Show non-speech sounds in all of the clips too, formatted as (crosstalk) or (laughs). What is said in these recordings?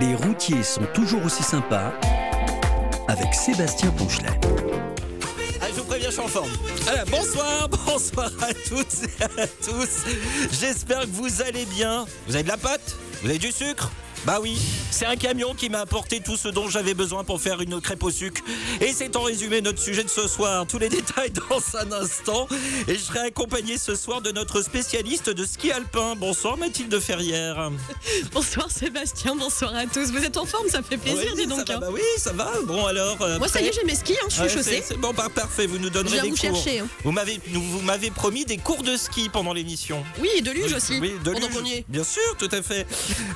Les routiers sont toujours aussi sympas avec Sébastien Ponchelet. Ah, je vous préviens, je suis en forme. Alors, bonsoir, (laughs) bonsoir à toutes et à tous. J'espère que vous allez bien. Vous avez de la pâte? Vous avez du sucre? Bah oui, c'est un camion qui m'a apporté tout ce dont j'avais besoin pour faire une crêpe au sucre. Et c'est en résumé notre sujet de ce soir. Tous les détails (laughs) dans un instant. Et je serai accompagné ce soir de notre spécialiste de ski alpin. Bonsoir Mathilde Ferrière. (laughs) Bonsoir Sébastien, bonsoir à tous. Vous êtes en forme, ça fait plaisir, Oui, dis donc. Ça va, hein. bah oui, ça va. Bon alors. euh, Moi, ça y est, j'ai mes skis, hein, je suis Ouais, chaussée. c'est- bon, bah, parfait. Vous nous donnerez des vous cours. chercher. hein. Vous m'avez, vous m'avez promis des cours de ski pendant l'émission. Oui, et de luge aussi. Oui, de luge. Bien sûr, tout à fait.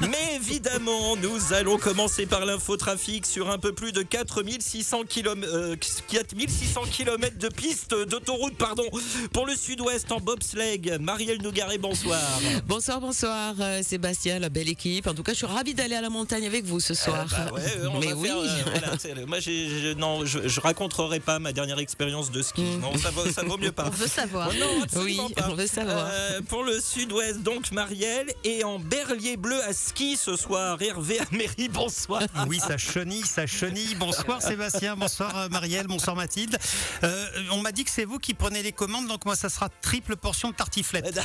Mais évidemment, nous allons commencer par l'infotrafic sur un peu plus de 4600 km, euh, 4600 km de pistes d'autoroute, pardon, pour le sud-ouest en bobsleigh. Marielle Nougaret, bonsoir. Bonsoir, bonsoir euh, Sébastien, la belle équipe. En tout cas, je suis ravie d'aller à la montagne avec vous ce soir. Bah ouais, euh, on Mais va oui. faire, euh, moi, non, je, je raconterai pas ma dernière expérience de ski. Mm. Non, ça vaut, ça vaut mieux pas. On veut savoir. Oh non, Oui, pas. on veut savoir. Euh, pour le sud-ouest, donc Marielle, et en berlier bleu à ski ce soir, Hervé Améry, bonsoir. Oui, ça chenille, ça chenille. Bonsoir Sébastien, bonsoir euh, Marielle, bonsoir Mathilde. Euh, on m'a dit que c'est vous qui prenez les commandes, donc moi ça sera triple portion de tartiflette.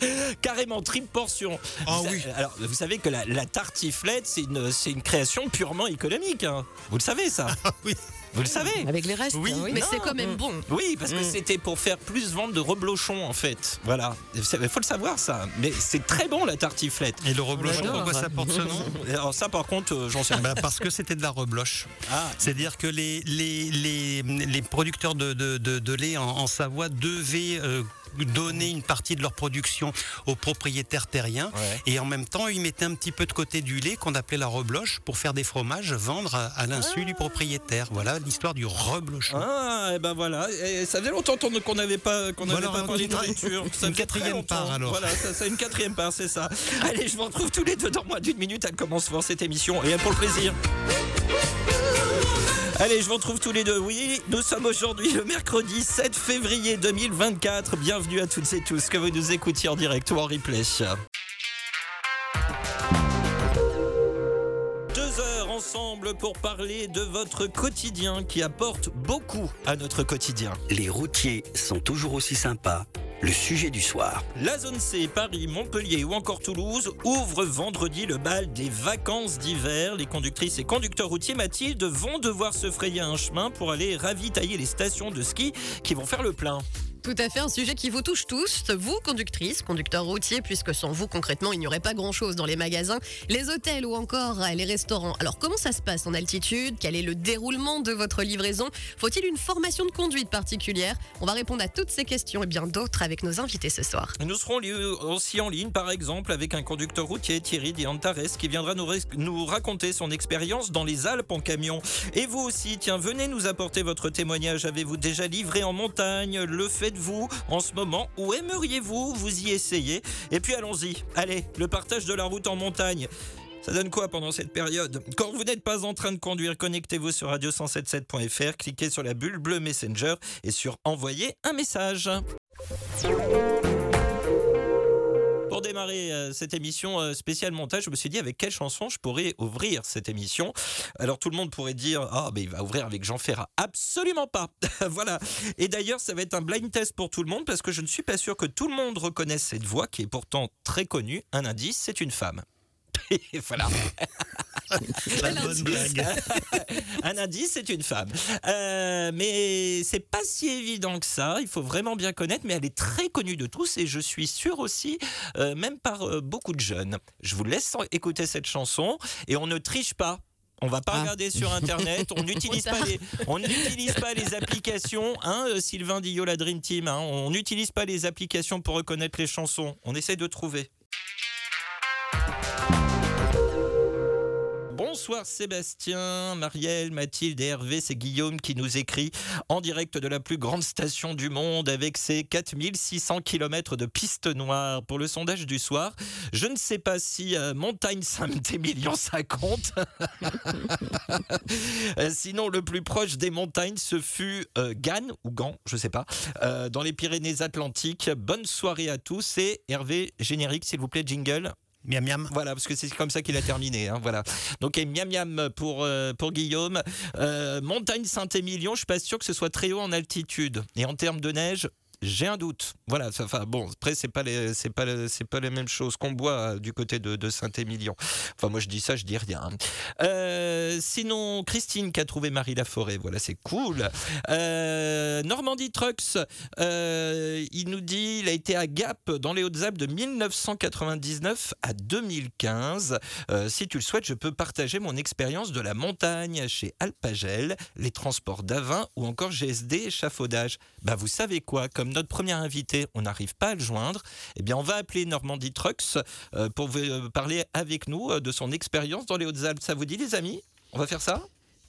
(laughs) Carrément triple portion. Ah Vous oui. Alors, vous savez que la, la tartiflette, c'est une, création purement économique. hein. Vous le savez, ça (laughs) oui. Vous le savez Avec les restes. Oui, Mais c'est quand même bon. Oui, parce que Mm. c'était pour faire plus vendre de reblochons, en fait. Voilà. Il faut le savoir, ça. Mais c'est très bon, la tartiflette. Et le reblochon, pourquoi ça porte ce nom (laughs) Alors, ça, par contre, euh, j'en sais rien. Bah, Parce que c'était de la rebloche. Ah, C'est-à-dire que les, les, les, les producteurs de, de, de- de lait en, en Savoie devaient euh, donner une partie de leur production aux propriétaires terriens. Ouais. Et en même temps, ils mettaient un petit peu de côté du lait qu'on appelait la rebloche pour faire des fromages, vendre à, à l'insu du propriétaire. Voilà l'histoire du reblochon. Ah, et ben voilà. Et ça faisait longtemps qu'on n'avait pas, qu'on n'avait Voilà, pas parlé de nourriture. Ça une quatrième part, alors. Voilà, ça, c'est une quatrième part, c'est ça. (laughs) Allez, je vous retrouve tous les deux dans moins d'une minute. Elle commence cette émission et elle pour le plaisir. Allez, je vous retrouve tous les deux. Oui, nous sommes aujourd'hui le mercredi 7 février 2024. Bienvenue à toutes et tous que vous nous écoutiez en direct ou en replay. Deux heures ensemble pour parler de votre quotidien qui apporte beaucoup à notre quotidien. Les routiers sont toujours aussi sympas. Le sujet du soir. La zone C, Paris, Montpellier ou encore Toulouse ouvre vendredi le bal des vacances d'hiver. Les conductrices et conducteurs routiers Mathilde vont devoir se frayer un chemin pour aller ravitailler les stations de ski qui vont faire le plein. Tout à fait, un sujet qui vous touche tous, vous, conductrices, conducteurs routiers, puisque sans vous, concrètement, il n'y aurait pas grand-chose dans les magasins, les hôtels ou encore euh, les restaurants. Alors, comment ça se passe en altitude? Quel est le déroulement de votre livraison? Faut-il une formation de conduite particulière? On va répondre à toutes ces questions et bien d'autres avec nos invités ce soir. Nous serons aussi en ligne, par exemple, avec un conducteur routier, Thierry Diantares, qui viendra nous, nous raconter son expérience dans les Alpes en camion. Et vous aussi, tiens, venez nous apporter votre témoignage. Avez-vous déjà livré en montagne Le faites-vous en ce moment? Ou aimeriez-vous vous y essayer? Et puis allons-y. Allez, le partage de la route en montagne. Ça donne quoi pendant cette période? Quand vous n'êtes pas en train de conduire, connectez-vous sur radio177.fr, cliquez sur la bulle bleue Messenger et sur envoyer un message. Pour démarrer euh, cette émission euh, spéciale montage, je me suis dit avec quelle chanson je pourrais ouvrir cette émission. Alors tout le monde pourrait dire ah mais il va ouvrir avec Jean Ferrat. Absolument pas. (laughs) voilà. Et d'ailleurs ça va être un blind test pour tout le monde parce que je ne suis pas sûr que tout le monde reconnaisse cette voix qui est pourtant très connue. Un indice, c'est une femme. (laughs) Voilà. (laughs) (laughs) La bonne blague. Un indice, c'est une femme. Euh, mais c'est pas si évident que ça. Il faut vraiment bien connaître, mais elle est très connue de tous et je suis sûr aussi, euh, même par euh, beaucoup de jeunes. Je vous laisse écouter cette chanson et on ne triche pas. On va pas Ah. regarder sur internet, on (laughs) n'utilise pas les, on n'utilise pas les applications, hein, euh, Sylvain Dillot, la Dream Team, hein, on n'utilise pas les applications pour reconnaître les chansons. On essaie de trouver. Bonsoir Sébastien, Marielle, Mathilde et Hervé, c'est Guillaume qui nous écrit en direct de la plus grande station du monde avec ses 4600 km de pistes noires pour le sondage du soir. Je ne sais pas si euh, Montagne Saint-Émilion ça compte. (laughs) Euh, Sinon, le plus proche des montagnes, ce fut euh, Gannes ou Gand, je sais pas, euh, dans les Pyrénées-Atlantiques. Bonne soirée à tous et Hervé, générique s'il vous plaît, jingle. Miam miam. Voilà, parce que c'est comme ça qu'il a terminé. hein, voilà. Donc, miam miam pour, euh, Guillaume. Euh, montagne Saint-Émilion, je suis pas sûr que ce soit très haut en altitude. Et en termes de neige, j'ai un doute. Voilà, enfin bon, après c'est pas pas pas les mêmes choses qu'on boit euh, du côté de, Saint-Émilion. Enfin moi je dis ça, je dis rien. Euh, sinon Christine qui a trouvé Marie Laforêt, voilà c'est cool. Euh, Normandie Trucks, il nous dit il a été à Gap dans les Hautes-Alpes de 1999 à 2015. Euh, si tu le souhaites, je peux partager mon expérience de la montagne chez Alpagel, les transports d'Avin ou encore GSD échafaudage. Bah vous savez quoi, comme notre premier invité, on n'arrive pas à le joindre, eh bien on va appeler Normandie Trucks euh, pour vous, euh, parler avec nous euh, de son expérience dans les Hautes-Alpes. Ça vous dit les amis? On va faire ça?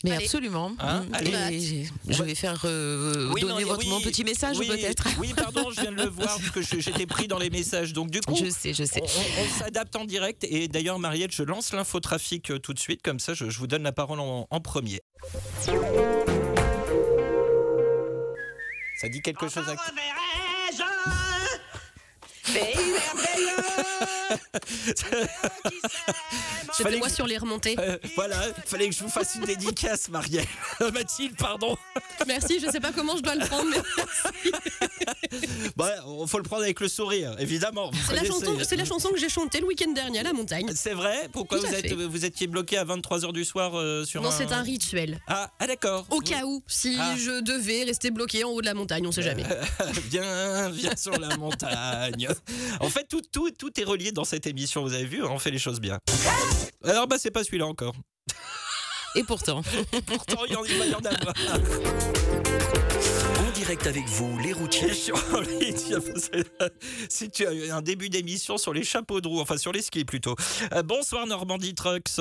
Mais Allez. absolument. Hein, Mm. allez. Et je vais faire euh, Oui, donner non, votre, oui, mon petit message oui, peut-être. Oui, pardon, je viens de le (laughs) voir parce que j'étais pris dans les messages. Donc du coup, Je sais, je sais. On, s'adapte en direct et d'ailleurs Marielle, je lance l'infotrafic tout de suite, comme ça je, je vous donne la parole en, en premier. Ça dit quelque chose à... C'était moi sur les remontées. Euh, voilà, fallait que je vous fasse une dédicace, Marielle. (laughs) Mathilde, pardon. Merci, je sais pas comment je dois le prendre, mais Bah, on- faut le prendre avec le sourire, évidemment. c'est la, chanson, c'est la chanson que j'ai chantée le week-end dernier à la montagne. C'est vrai Pourquoi Tout vous, êtes, étiez bloqué à 23h du soir euh, sur Non, un... c'est un rituel. Ah, ah, d'accord. Au cas où, si Ah. je devais rester bloqué en haut de la montagne, on sait jamais. (laughs) Viens, viens sur la montagne. (laughs) En fait, tout, tout, tout est relié dans cette émission, vous avez vu, on fait les choses bien. Alors, bah, c'est pas celui-là encore. (laughs) Et pourtant. (laughs) Pourtant, il y en, il va y en direct avec vous, les routiers. Les- Si tu as un début d'émission sur les chapeaux de roue, enfin sur les skis plutôt. Euh, bonsoir Normandie Trucks.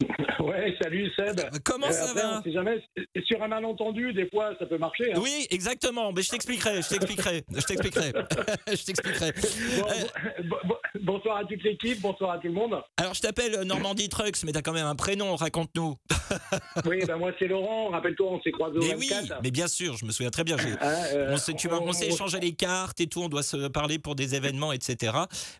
(laughs) Ouais, salut Seb. Comment Euh, ça après, va on sait jamais, sur un malentendu, des fois, ça peut marcher. hein. Oui, exactement. Mais je t'expliquerai, je t'expliquerai, je t'expliquerai, (laughs) je t'expliquerai. Bon, bon- bon- bonsoir à toute l'équipe, bonsoir à tout le monde. Alors, je t'appelle euh, Normandie Trucks, mais t'as quand même un prénom, raconte-nous. (laughs) Oui, ben moi c'est Laurent, rappelle-toi, on s'est croisés au Mais oui, 24. mais bien sûr, je me souviens très bien. Hein, euh, On s'est, tu vois, on s'est échangé les cartes et tout, on doit se parler pour des événements, etc.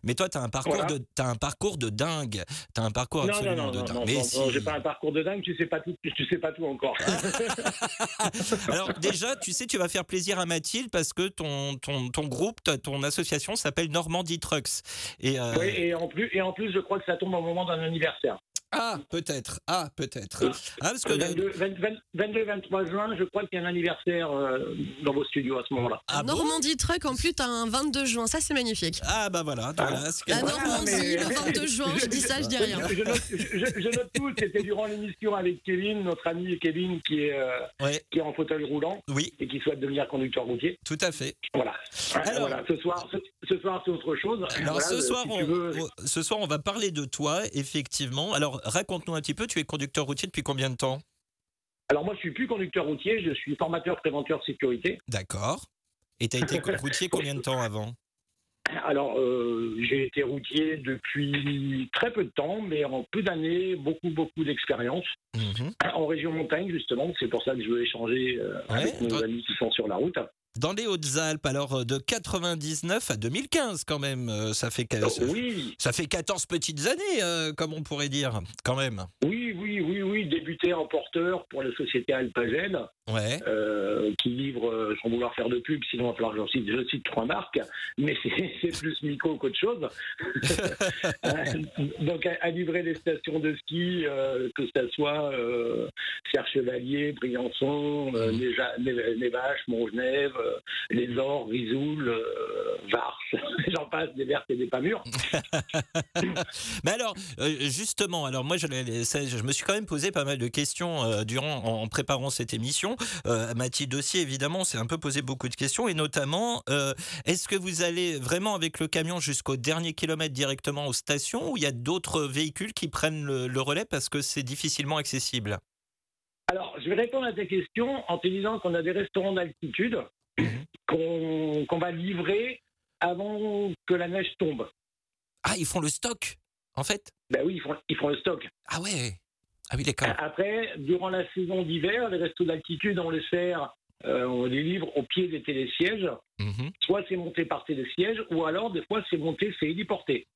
Mais toi, tu as un parcours Voilà. de, t'as un parcours de dingue. Tu as un parcours Non, absolument non, de non, dingue. non, Mais non, si. non, j'ai pas un parcours de dingue, tu sais pas tout, tu sais pas tout encore. (laughs) Alors déjà, tu sais, tu vas faire plaisir à Mathilde parce que ton, ton, ton groupe, ton association s'appelle Normandie Trucks. Et euh, Oui, et en plus, et en plus, je crois que ça tombe au moment d'un anniversaire. Ah, peut-être, ah, peut-être. Ah, parce que Le 22, 20 20 22 23 juin, je crois qu'il y a un anniversaire euh, dans vos studios à ce moment-là. ah, bon Normandie Truck, en plus, t'as un 22 juin, ça c'est magnifique. ah bah voilà, voilà. ce que- La Voilà, Normandie, mais- le 22 juin, je dis ça, je dis rien. Je, note, je- je note tout. C'était durant l'émission avec Kevin, notre ami Kevin, qui est, euh, Ouais, qui est en fauteuil roulant oui, et qui souhaite devenir conducteur routier. tout à fait. Voilà. Alors- voilà. Ce soir, ce, ce soir, c'est autre chose. Alors Voilà, ce euh, soir, si on, tu veux, on- ce soir, on va parler de toi, effectivement. Alors raconte-nous un petit peu. Tu es conducteur routier depuis combien de temps? Alors moi, je suis plus conducteur routier, je suis formateur préventeur sécurité. D'accord. Et tu as été (laughs) routier combien de temps avant? Alors, euh, j'ai été routier depuis très peu de temps, mais en peu d'années, beaucoup, beaucoup d'expérience. Mhm. En région montagne, justement, c'est pour ça que je veux échanger euh, Ouais, avec nos amis qui sont sur la route. Dans les Hautes-Alpes, alors euh, de 99 à 2015 quand même, euh, ça fait ça, Oui, ça fait 14 petites années, euh, comme on pourrait dire, quand même. oui, oui, oui, oui, débuté en porteur pour la société Ouais. euh, qui livre, sans vouloir faire de pub, sinon j'en cite, je cite trois marques, mais c'est (laughs) plus Mico qu'autre chose. (laughs) Donc à, à livrer des stations de ski, euh, que ce soit Serre Chevalier, Briançon, les, les- les Vaches, Montgenèvre, euh, les Ors, Risoul, euh, Vars, j'en (laughs) passe, des vertes et des pas mûres. (laughs) Mais alors, euh, justement, alors moi, je, me suis quand même posé pas mal de questions euh, durant en, préparant cette émission. Euh, Mathilde aussi, évidemment, s'est un peu posé beaucoup de questions, et notamment, euh, est-ce que vous allez vraiment avec le camion jusqu'au dernier kilomètre directement aux stations, ou il y a d'autres véhicules qui prennent le, le relais parce que c'est difficilement accessible? Alors, je vais répondre à ta question en te disant qu'on a des restaurants d'altitude qu'on qu'on va livrer avant que la neige tombe. Ah, ils font le stock, en fait? Ben oui, ils font, ils font le stock. Ah ouais Ah oui, d'accord. Après, durant la saison d'hiver, les restos d'altitude, on les sert, euh, on les livre au pied des télésièges. Mhm. Soit c'est monté par télésiège, ou alors des fois c'est monté, c'est héliporté.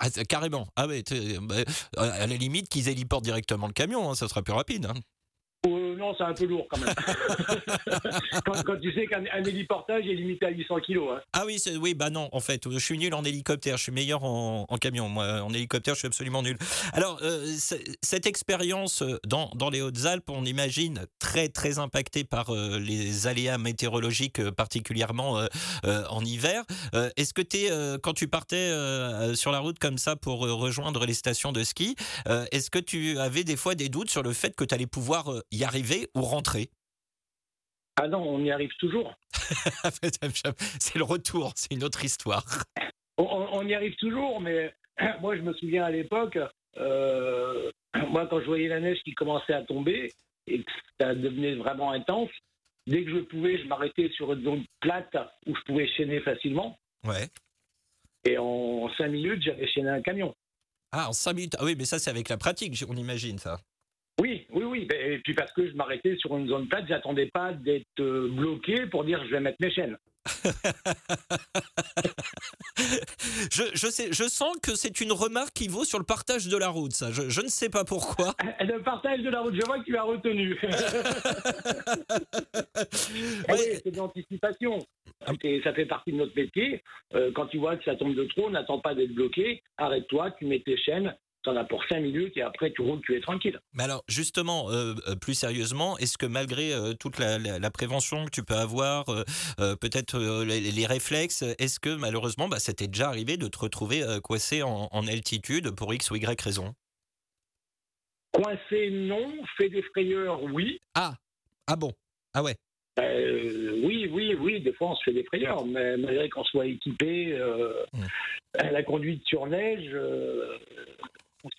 Ah, carrément. Ah ouais, t'es- bah, à la limite qu'ils héliportent directement le camion, hein, ça sera plus rapide. hein. Non, c'est un peu lourd quand même. (laughs) quand, quand tu sais qu'un un héliportage est limité à 800 kilos. hein. Ah oui, oui, bah non, en fait, je suis nul en hélicoptère, je suis meilleur en, en camion. Moi, en hélicoptère, je suis absolument nul. Alors, euh, cette expérience euh, dans, dans les Hautes-Alpes, on imagine très, très impactée par euh, les aléas météorologiques, euh, particulièrement en hiver. Est-ce que tu quand tu partais sur la route comme ça pour rejoindre les stations de ski, est-ce que tu avais des fois des doutes sur le fait que tu allais pouvoir y arriver? Ou rentrer Ah non, on y arrive toujours. (laughs) C'est le retour, c'est une autre histoire. On, y arrive toujours, mais (clears throat) moi je me souviens à l'époque, euh, (clears throat) moi quand je voyais la neige qui commençait à tomber et que ça devenait vraiment intense, dès que je pouvais, je m'arrêtais sur une zone plate où je pouvais chaîner facilement. Ouais. Et en cinq minutes, j'avais chaîné un camion. Ah, en 5 minutes. Ah oui, mais ça, c'est avec la pratique, on imagine ça. Oui, oui, oui. Et puis parce que je m'arrêtais sur une zone plate, j'attendais pas d'être euh, bloqué pour dire je vais mettre mes chaînes. (laughs) Je, je, sais, je sens que c'est une remarque qui vaut sur le partage de la route, ça. Je, je ne sais pas pourquoi. (laughs) Le partage de la route, je vois que tu as retenu. (laughs) Eh oui, c'est de l'anticipation. Ça fait partie de notre métier. Euh, quand tu vois que ça tombe de trop, n'attends pas d'être bloqué. Arrête-toi, tu mets tes chaînes. T'en as pour 5 minutes et après tu roules, tu es tranquille. Mais alors, justement, euh, euh, plus sérieusement, est-ce que malgré euh, toute la, la- la prévention que tu peux avoir, euh, peut-être les, les réflexes, est-ce que malheureusement, bah, ça t'est déjà arrivé de te retrouver coincé en, en altitude pour X ou Y raison? Coincé, non. Fait des frayeurs, oui. Ah bon? Ah ouais Euh, oui, oui, oui, des fois on se fait des frayeurs, mais malgré qu'on soit équipé, euh, Mm. la conduite sur neige, euh,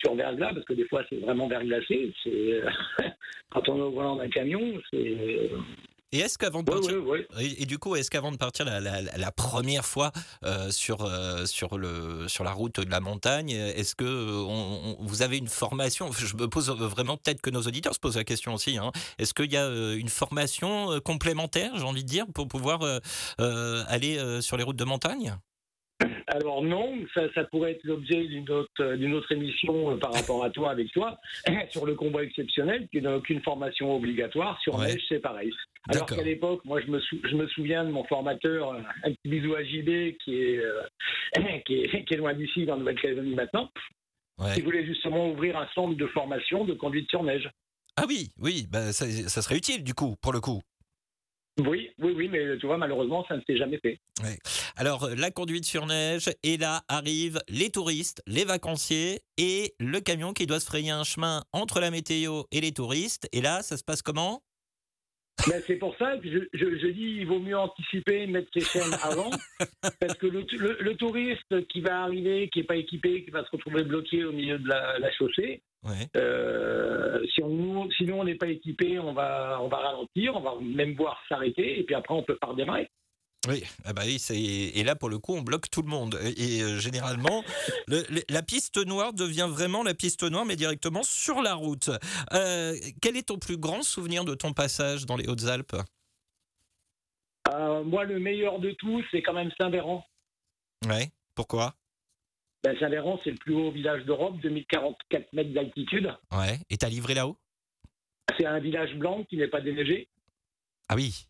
sur verglas, parce que des fois c'est vraiment verglacé, c'est (laughs) quand on est au volant d'un camion, c'est. Et est-ce qu'avant de partir. Et, et du coup, est-ce qu'avant de partir la, la- première fois euh, sur, euh, sur, le, sur la route de la montagne, est-ce que euh, on- on- vous avez une formation? Je me pose vraiment, peut-être que nos auditeurs se posent la question aussi. hein. Est-ce qu'il y a euh, une formation euh, complémentaire, j'ai envie de dire, pour pouvoir euh, euh, aller euh, sur les routes de montagne? Alors non, ça, ça pourrait être l'objet d'une autre, d'une autre émission euh, par rapport à toi, avec toi, (coughs) sur le combat exceptionnel, qui n'a aucune formation obligatoire. Sur Ouais. neige, c'est pareil. Alors D'accord. qu'à l'époque, moi, je me, sou- je me souviens de mon formateur, euh, un petit bisou à JB, qui est, euh, (coughs) qui est, qui est loin d'ici, dans Nouvelle-Calédonie maintenant, Ouais. qui voulait justement ouvrir un centre de formation de conduite sur neige. Ah oui, oui, bah, ça, ça serait utile du coup, pour le coup. Oui, oui, oui, mais tu vois, malheureusement, ça ne s'est jamais fait. Alors, la conduite sur neige, et là arrivent les touristes, les vacanciers et le camion qui doit se frayer un chemin entre la météo et les touristes. Et là, ça se passe comment? Ben, c'est pour ça que je, je- je dis il vaut mieux anticiper, mettre ses chaînes avant, (laughs) parce que le, le- le touriste qui va arriver, qui n'est pas équipé, qui va se retrouver bloqué au milieu de la, la chaussée, Ouais. euh, si, on, nous- si nous on n'est pas équipé, on va, on va ralentir, on va même voir s'arrêter, et puis après on peut pas redémarrer. Oui, ah bah oui, c'est- et là pour le coup on bloque tout le monde. Et, euh, généralement, (laughs) le- le- la piste noire devient vraiment la piste noire, mais directement sur la route. Euh, quel est ton plus grand souvenir de ton passage dans les Hautes-Alpes? Euh, moi, le meilleur de tout, c'est quand même Saint-Véran. Ouais, pourquoi? Ben, Saint-Véran, c'est le plus haut village d'Europe, 2044 mètres d'altitude. Ouais, et t'as livré là-haut? C'est un village blanc qui n'est pas déneigé. Ah oui,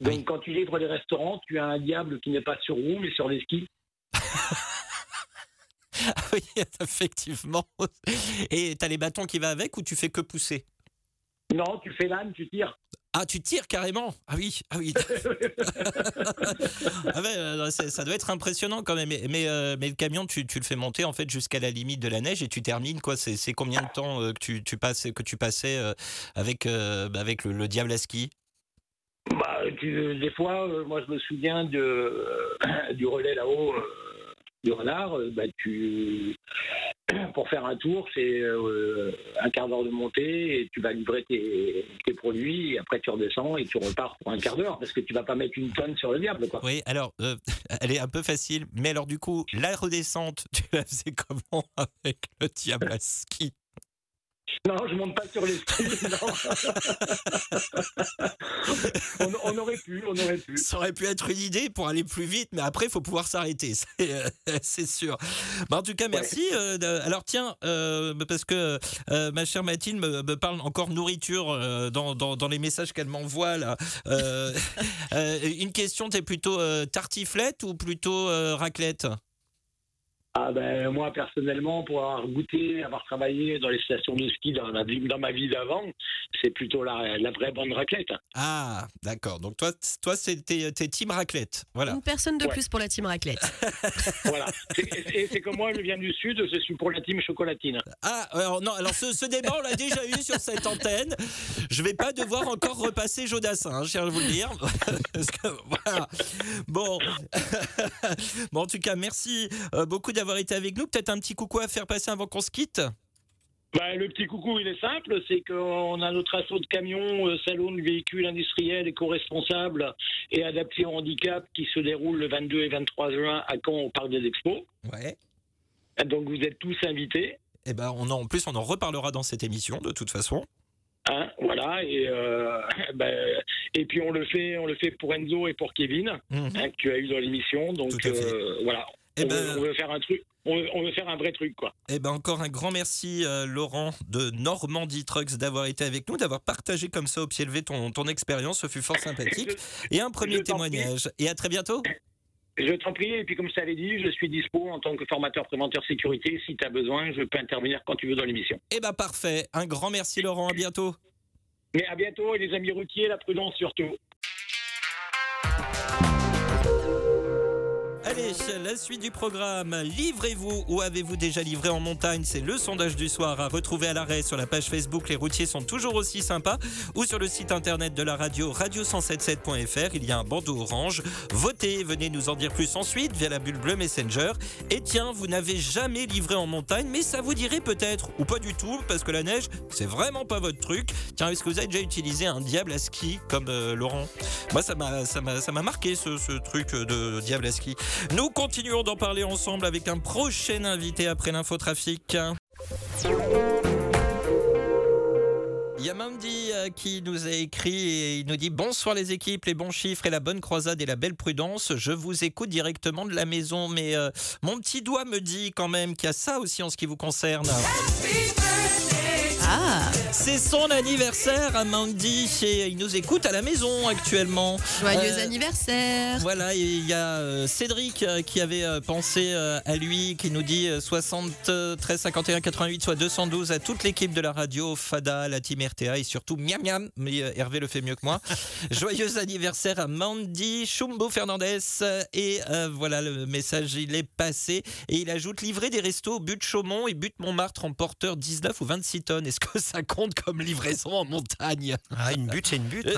Donc, quand tu livres les restaurants, tu as un diable qui n'est pas sur roue, mais sur les skis. (laughs) Ah oui, (laughs) effectivement. Et t'as les bâtons qui va avec ou tu fais que pousser? Non, tu fais l'âne, tu tires. Ah, tu tires carrément? Ah oui, ah oui. (laughs) ah ouais, euh, ça doit être impressionnant quand même. Mais, mais, euh, mais le camion, tu, tu le fais monter en fait jusqu'à la limite de la neige et tu termines quoi C'est combien de temps euh, que tu, tu passes que tu passais avec euh, bah, avec le, le diable à ski? Bah, tu- des fois, euh, moi, je me souviens de, euh, (coughs) du relais là-haut, euh, du renard. bah, tu, (coughs) pour faire un tour, c'est un quart d'heure de montée et tu vas livrer tes, tes produits et après tu redescends et tu repars pour un quart d'heure parce que tu vas pas mettre une tonne sur le diable, quoi. Oui, alors (laughs) elle est un peu facile, mais alors du coup la redescente, (laughs) tu la faisais comment avec le diable à ski? Non, je monte pas sur les skis. (laughs) non. on, on aurait pu, on aurait pu. Ça aurait pu être une idée pour aller plus vite, mais après, il faut pouvoir s'arrêter, (laughs) c'est euh, c'est sûr. Bah, en tout cas, merci. euh, alors, tiens, euh, parce que ma chère Mathilde me, me parle encore nourriture dans, dans- dans les messages qu'elle m'envoie, là. (laughs) Une question, t'es plutôt tartiflette ou plutôt raclette? Ah ben moi personnellement, pour avoir goûté, avoir travaillé dans les stations de ski dans ma vie, dans ma vie d'avant, c'est plutôt la, la vraie bonne raclette. Ah, d'accord. Donc, toi, toi c'est t'es team raclette. Voilà. Une personne de Ouais. plus pour la team raclette. (laughs) (laughs) Voilà. Et c'est comme moi, je viens du sud, je suis pour la team chocolatine. Ah, alors non, alors ce, ce débat, on l'a déjà eu sur cette antenne. Je vais pas devoir encore repasser Jodassin, hein, je tiens à vous le dire. (laughs) Parce que, voilà. Bon. bon, en tout cas, merci euh, beaucoup d'avoir été avec nous. Peut-être un petit coucou à faire passer avant qu'on se quitte. Ben, le petit coucou, il est simple, c'est qu'on a notre assaut de camions, euh, salon de véhicules industriels éco-responsables et adaptés au handicap qui se déroule le 22 et 23 juin à Caen au Parc des Expos. Ouais. Donc vous êtes tous invités. Et ben, on en, en plus, on en reparlera dans cette émission, de toute façon. Hein, voilà, et, euh, (laughs) ben, et puis on le fait, on le fait pour Enzo et pour Kevin, Mhm. hein, que tu as eu dans l'émission. Donc euh, voilà, Eh on, ben- veut, on veut faire un truc, on veut, on veut faire un vrai truc quoi. Eh ben encore un grand merci euh, Laurent de Normandie Trucks d'avoir été avec nous, d'avoir partagé comme ça au pied levé ton, ton expérience, ce fut fort (laughs) sympathique. Et un premier témoignage. Et à très bientôt. Je t'en prie, et puis comme je t'avais dit, je suis dispo en tant que formateur préventeur sécurité. Si tu as besoin, je peux intervenir quand tu veux dans l'émission. Eh ben parfait. Un grand merci Laurent, à bientôt. Mais à bientôt, et les amis routiers, la prudence surtout. La suite du programme. Livrez-vous ou avez-vous déjà livré en montagne? C'est le sondage du soir à retrouver à l'arrêt sur la page Facebook. Les routiers sont toujours aussi sympas ou sur le site internet de la radio radio177.fr. Il y a un bandeau orange. Votez, venez nous en dire plus ensuite via la bulle bleue Messenger. Et tiens, vous n'avez jamais livré en montagne, mais ça vous dirait peut-être ou pas du tout parce que la neige, c'est vraiment pas votre truc. Tiens, est-ce que vous avez déjà utilisé un diable à ski comme euh, Laurent? Moi, ça m'a marqué ce truc de diable à ski. Nous continuons d'en parler ensemble avec un prochain invité après l'infotrafic. Il y a Mandy euh, qui nous a écrit et il nous dit bonsoir les équipes, les bons chiffres et la bonne croisade et la belle prudence. Je vous écoute directement de la maison, mais euh, mon petit doigt me dit quand même qu'il y a ça aussi en ce qui vous concerne. Ah, C'est son anniversaire à Mandy et il nous écoute à la maison actuellement. joyeux Euh, anniversaire. Voilà, et il y a euh, Cédric euh, qui avait pensé à lui, qui nous dit euh, 73 51 88 soit 212 à toute l'équipe de la radio, Fada, la team RTA et surtout miam miam, mais Hervé le fait mieux que moi. (laughs) Joyeux anniversaire à Mandy Chumbo Fernandez et euh, voilà le message il est passé et il ajoute livrer des restos au but Chaumont et but Montmartre en porteur 19 ou 26 tonnes. Est-ce que ça compte comme livraison en montagne Ah, une butte, c'est une butte.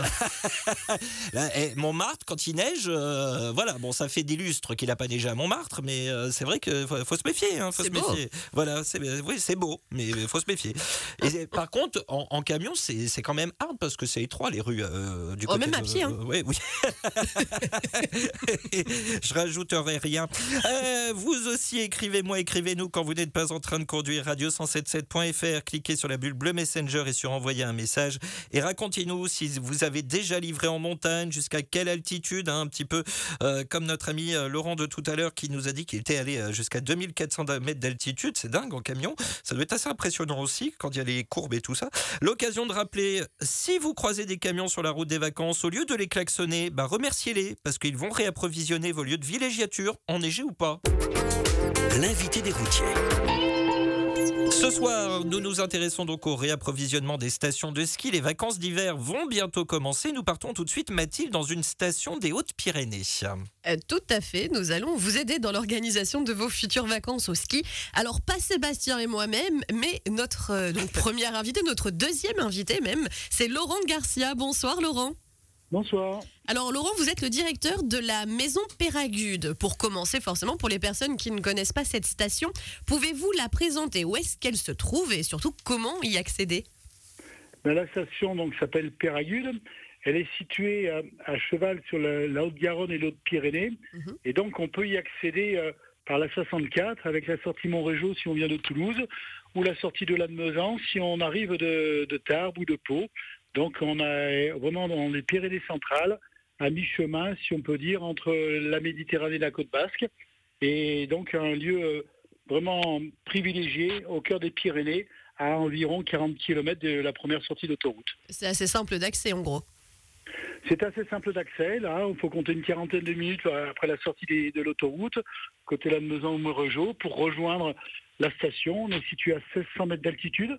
hein. (laughs) Là, eh, Montmartre, quand il neige, euh, voilà, bon, ça fait des lustres qu'il n'a pas neigé à Montmartre, mais euh, c'est vrai qu'il faut, faut se méfier. Hein, faut C'est se beau. méfier. Voilà, c'est, oui, c'est beau, mais il faut se méfier. Et par contre, en, en camion, c'est, c'est quand même hard parce que c'est étroit les rues euh, du Oh, côté même à pied, hein. euh, ouais, oui. (laughs) Je rajouterai rien. Euh, vous aussi, écrivez-moi, écrivez-nous quand vous n'êtes pas en train de conduire. Radio177.fr, cliquez sur la bulle bleue Messenger et sur envoyer un message. Et racontez-nous si vous avez déjà livré en montagne, jusqu'à quelle altitude, hein, un petit peu euh, comme notre ami euh, Laurent de tout à l'heure qui nous a dit qu'il était allé euh, jusqu'à 2400 mètres d'altitude. C'est dingue en camion. Ça doit être assez impressionnant aussi quand il y a les courbes et tout ça. L'occasion de rappeler, si vous croisez des camions sur la route des vacances, au lieu de les klaxonner, bah remerciez-les parce qu'ils vont réapprovisionner vos lieux de villégiature, enneigés ou pas. L'invité des routiers. Ce soir, nous nous intéressons donc au réapprovisionnement des stations de ski. Les vacances d'hiver vont bientôt commencer. Nous partons tout de suite, Mathilde, dans une station des Hautes-Pyrénées. Euh, tout à fait, nous allons vous aider dans l'organisation de vos futures vacances au ski. Alors pas Sébastien et moi-même, mais notre euh, (laughs) premier invité, notre deuxième invité même, c'est Laurent Garcia. Bonsoir Laurent. Bonsoir. Alors Laurent, vous êtes le directeur de la maison Péragude. Pour commencer forcément, pour les personnes qui ne connaissent pas cette station, pouvez-vous la présenter? Où est-ce qu'elle se trouve et surtout comment y accéder? Ben, la station donc s'appelle Péragude. Elle est située à, à cheval sur la, la Haute-Garonne et l'Haute-Pyrénées. Mhm. Et donc on peut y accéder euh, par la 64 avec la sortie Montrégeau si on vient de Toulouse ou la sortie de Lannemezan si on arrive de, de Tarbes ou de Pau. Donc on est vraiment dans les Pyrénées centrales, à mi-chemin, si on peut dire, entre la Méditerranée et la côte basque. Et donc un lieu euh, vraiment privilégié au cœur des Pyrénées, à environ 40 km de la première sortie d'autoroute. C'est assez simple d'accès en gros. C'est assez simple d'accès. Là, il faut compter une quarantaine de minutes après la sortie de l'autoroute, côté Lannemezan ou Morejo, pour rejoindre la station. On est situé à 1600 mètres d'altitude.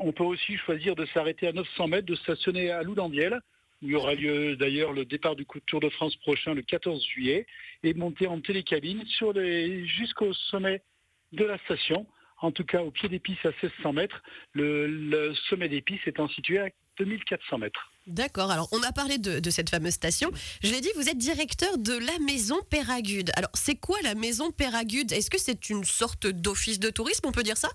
On peut aussi choisir de s'arrêter à 900 mètres, de stationner à Loudandiel, où il y aura lieu d'ailleurs le départ du Tour de France prochain le 14 juillet, et monter en télécabine jusqu'au sommet de la station. En tout cas, au pied des pistes à 1600 mètres, le, sommet des pistes étant situé à 2400 mètres. D'accord, alors on a parlé de, de cette fameuse station. Je l'ai dit, vous êtes directeur de la maison Péragude. Alors c'est quoi la maison Péragude? Est-ce que c'est une sorte d'office de tourisme, on peut dire ça?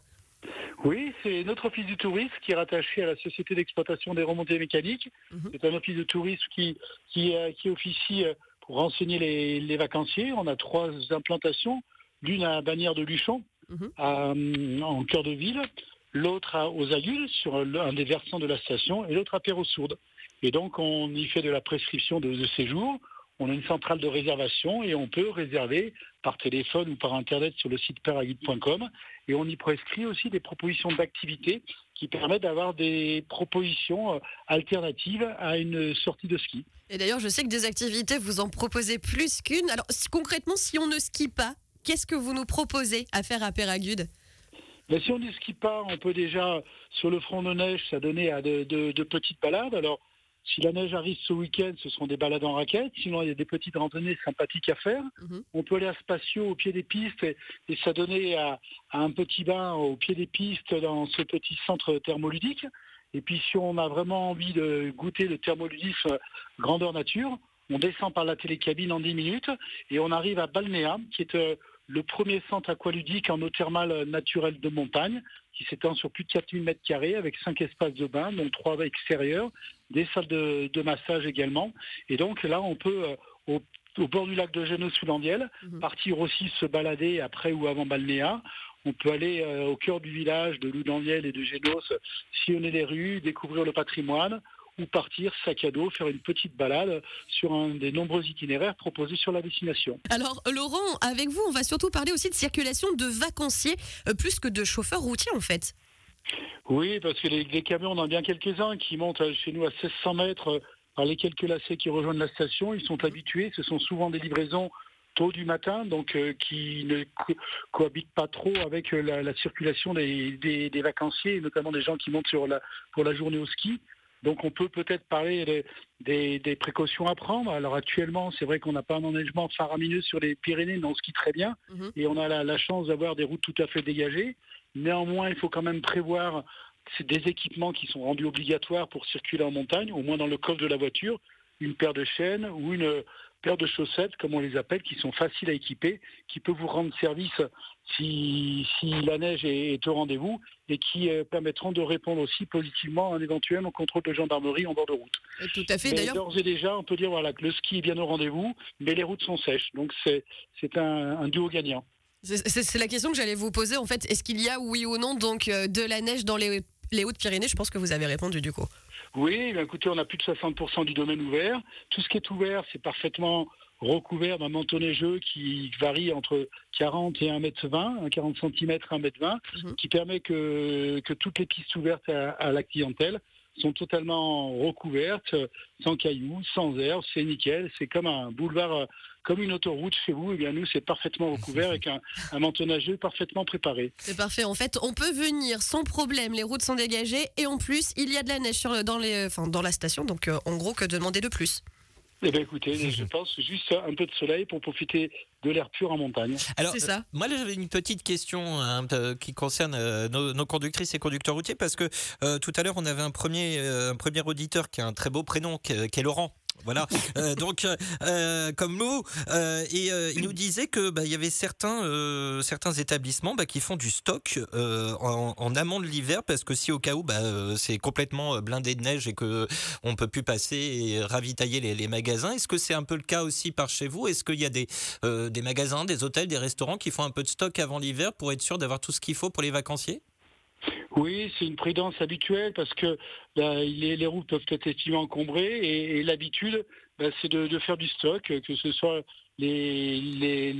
Oui, c'est notre office du tourisme qui est rattaché à la société d'exploitation des remontées mécaniques. Mhm. C'est un office de tourisme qui, qui, euh, qui officie euh, pour renseigner les, les vacanciers. On a trois implantations, l'une à Bagnères de Luchon, Mhm. à, hum, en cœur de ville, l'autre à- aux Agules, sur un des versants de la station, et l'autre à Perros-Sourde. Et donc on y fait de la prescription de, de séjour. On a une centrale de réservation et on peut réserver par téléphone ou par internet sur le site peraguide.com et on y prescrit aussi des propositions d'activités qui permettent d'avoir des propositions euh, alternatives à une sortie de ski. Et d'ailleurs, je sais que des activités, vous en proposez plus qu'une. Alors concrètement, si on ne skie pas, qu'est-ce que vous nous proposez à faire à Péragude Mais si on ne skie pas, on peut déjà, sur le front de neige, ça donner à de, de- de petites balades. Alors, si la neige arrive ce week-end, ce seront des balades en raquette. Sinon, il y a des petites randonnées sympathiques à faire. Mhm. On peut aller à Spatio, au pied des pistes, et, et s'adonner à, à un petit bain au pied des pistes dans ce petit centre thermoludique. Et puis, si on a vraiment envie de goûter le thermoludisme grandeur nature, on descend par la télécabine en 10 minutes et on arrive à Balnéa, qui est euh, le premier centre aqualudique en eau thermale naturelle de montagne, qui s'étend sur plus de 4000 mètres carrés avec cinq espaces de bain, dont trois extérieurs, des salles de, de massage également. Et donc là, on peut, euh, au, au bord du lac de Génos sous l'Andiel, Mhm. partir aussi se balader après ou avant Balnéa. On peut aller euh, au cœur du village de Loudandiel et de Génos, sillonner les rues, découvrir le patrimoine, ou partir sac à dos, faire une petite balade sur un des nombreux itinéraires proposés sur la destination. Alors Laurent, avec vous, on va surtout parler aussi de circulation de vacanciers, euh, plus que de chauffeurs routiers en fait. Oui, parce que les, les camions, on en a bien quelques-uns qui montent chez nous à 1600 mètres euh, par les quelques lacets qui rejoignent la station. Ils sont habitués, ce sont souvent des livraisons tôt du matin, donc euh, qui ne co- cohabitent pas trop avec euh, la, la circulation des, des- des vacanciers, notamment des gens qui montent sur la, pour la journée au ski. Donc on peut peut-être parler des, des- des précautions à prendre. Alors actuellement, c'est vrai qu'on n'a pas un enneigement faramineux sur les Pyrénées, mais on skie très bien. Mhm. Et on a la, la chance d'avoir des routes tout à fait dégagées. Néanmoins, il faut quand même prévoir des équipements qui sont rendus obligatoires pour circuler en montagne, au moins dans le coffre de la voiture, une paire de chaînes ou une paire de chaussettes, comme on les appelle, qui sont faciles à équiper, qui peut vous rendre service si, si la neige est, est au rendez-vous et qui euh, permettront de répondre aussi positivement à un éventuel contrôle de gendarmerie en bord de route. Euh, Tout à fait. D'ailleurs, d'ores et déjà, on peut dire voilà, que le ski est bien au rendez-vous, mais les routes sont sèches. Donc c'est c'est un, un duo gagnant. C'est la question que j'allais vous poser en fait. Est-ce qu'il y a oui ou non donc euh, de la neige dans les, les Hautes-Pyrénées? Je pense que vous avez répondu du coup. Oui, eh écoutez, on a plus de 60% du domaine ouvert. Tout ce qui est ouvert, c'est parfaitement recouvert d'un manteau neigeux qui varie entre 40 et 1m20, 40 cm, 1m20, Mhm. qui permet que, que toutes les pistes ouvertes à, à la clientèle sont totalement recouvertes, sans cailloux, sans herbe, c'est nickel, c'est comme un boulevard, comme une autoroute chez vous, et bien nous c'est parfaitement recouvert avec un, un parfaitement préparé. C'est parfait. En fait, on peut venir sans problème. Les routes sont dégagées et en plus, il y a de la neige sur le- dans, les, enfin, dans la station. Donc, euh, en gros, que demander de plus? Eh bien écoutez, je pense juste un peu de soleil pour profiter de l'air pur en montagne. Alors, C'est ça. Moi, là, j'avais une petite question hein, euh, qui concerne euh, nos, nos conductrices et conducteurs routiers parce que euh, tout à l'heure, on avait un premier, euh, un premier auditeur qui a un très beau prénom, qui est Laurent. Voilà, Euh, donc euh, comme nous, euh, et euh, il nous disait que bah, y avait certains euh, certains établissements bah, qui font du stock euh, en, amont de l'hiver parce que si au cas où bah, euh, c'est complètement euh, blindé de neige et que on peut plus passer et ravitailler les, magasins, est-ce que c'est un peu le cas aussi par chez vous? Est-ce qu'il y a des euh, des magasins, des hôtels, des restaurants qui font un peu de stock avant l'hiver pour être sûr d'avoir tout ce qu'il faut pour les vacanciers? Oui, c'est une prudence habituelle parce que bah, les, routes peuvent être effectivement encombrées et, l'habitude, bah, c'est de, faire du stock, que ce soit les, les,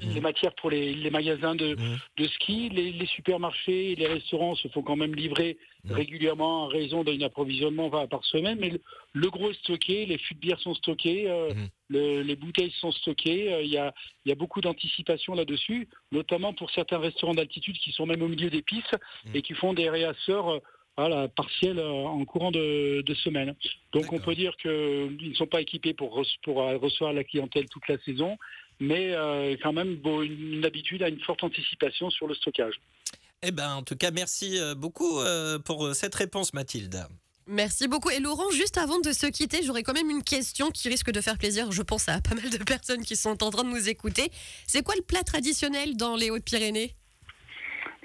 les matières pour les, les magasins de, Mhm. de ski, les, les supermarchés, les restaurants se font quand même livrer Mhm. régulièrement en raison d'un approvisionnement par semaine, mais le, le gros est stocké, les fûts de bière sont stockés, euh, le- les bouteilles sont stockées, euh, il y, a, y a beaucoup d'anticipation là-dessus, notamment pour certains restaurants d'altitude qui sont même au milieu des pistes et qui font des réasseurs euh, voilà, partiels euh, en courant de, de semaine. Donc on peut dire qu'ils ne sont pas équipés pour, pour recevoir la clientèle toute la saison, mais euh, quand même bon, une, une habitude à une forte anticipation sur le stockage. Eh ben, en tout cas, merci euh, beaucoup euh, pour cette réponse, Mathilde. Merci beaucoup. Et Laurent, juste avant de se quitter, j'aurais quand même une question qui risque de faire plaisir, je pense, à pas mal de personnes qui sont en train de nous écouter. C'est quoi le plat traditionnel dans les Hautes-Pyrénées?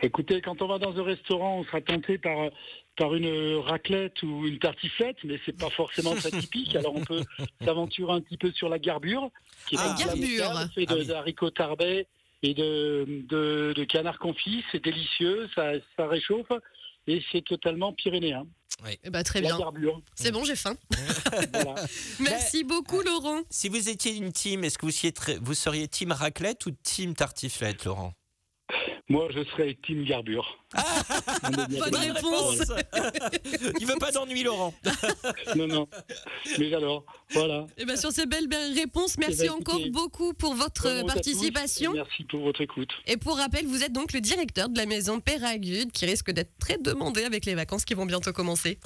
Écoutez, quand on va dans un restaurant, on sera tenté par, par une raclette ou une tartiflette, mais c'est pas forcément très typique. Alors on peut (laughs) s'aventurer un petit peu sur la garbure, qui est Ah, garbure. fait Ah de- oui. d'haricots tarbais et de, de, de canard confit. C'est délicieux, ça, ça réchauffe et c'est totalement pyrénéen. Eh ben, Très La bien. garbure, C'est bon, j'ai faim. (laughs) voilà. Merci beaucoup, Laurent. Si vous étiez une team, est-ce que vous seriez, vous seriez team raclette ou team tartiflette, Laurent? Moi, je serais team garbure. Bien Bonne réponse. (laughs) Il veut pas d'ennui, Laurent. (laughs) Non, non. Mais alors, voilà. Eh ben, sur ces belles, belles réponses, merci encore beaucoup pour votre participation. et Merci pour votre écoute. Et pour rappel, vous êtes donc le directeur de la maison Péragude qui risque d'être très demandé avec les vacances qui vont bientôt commencer.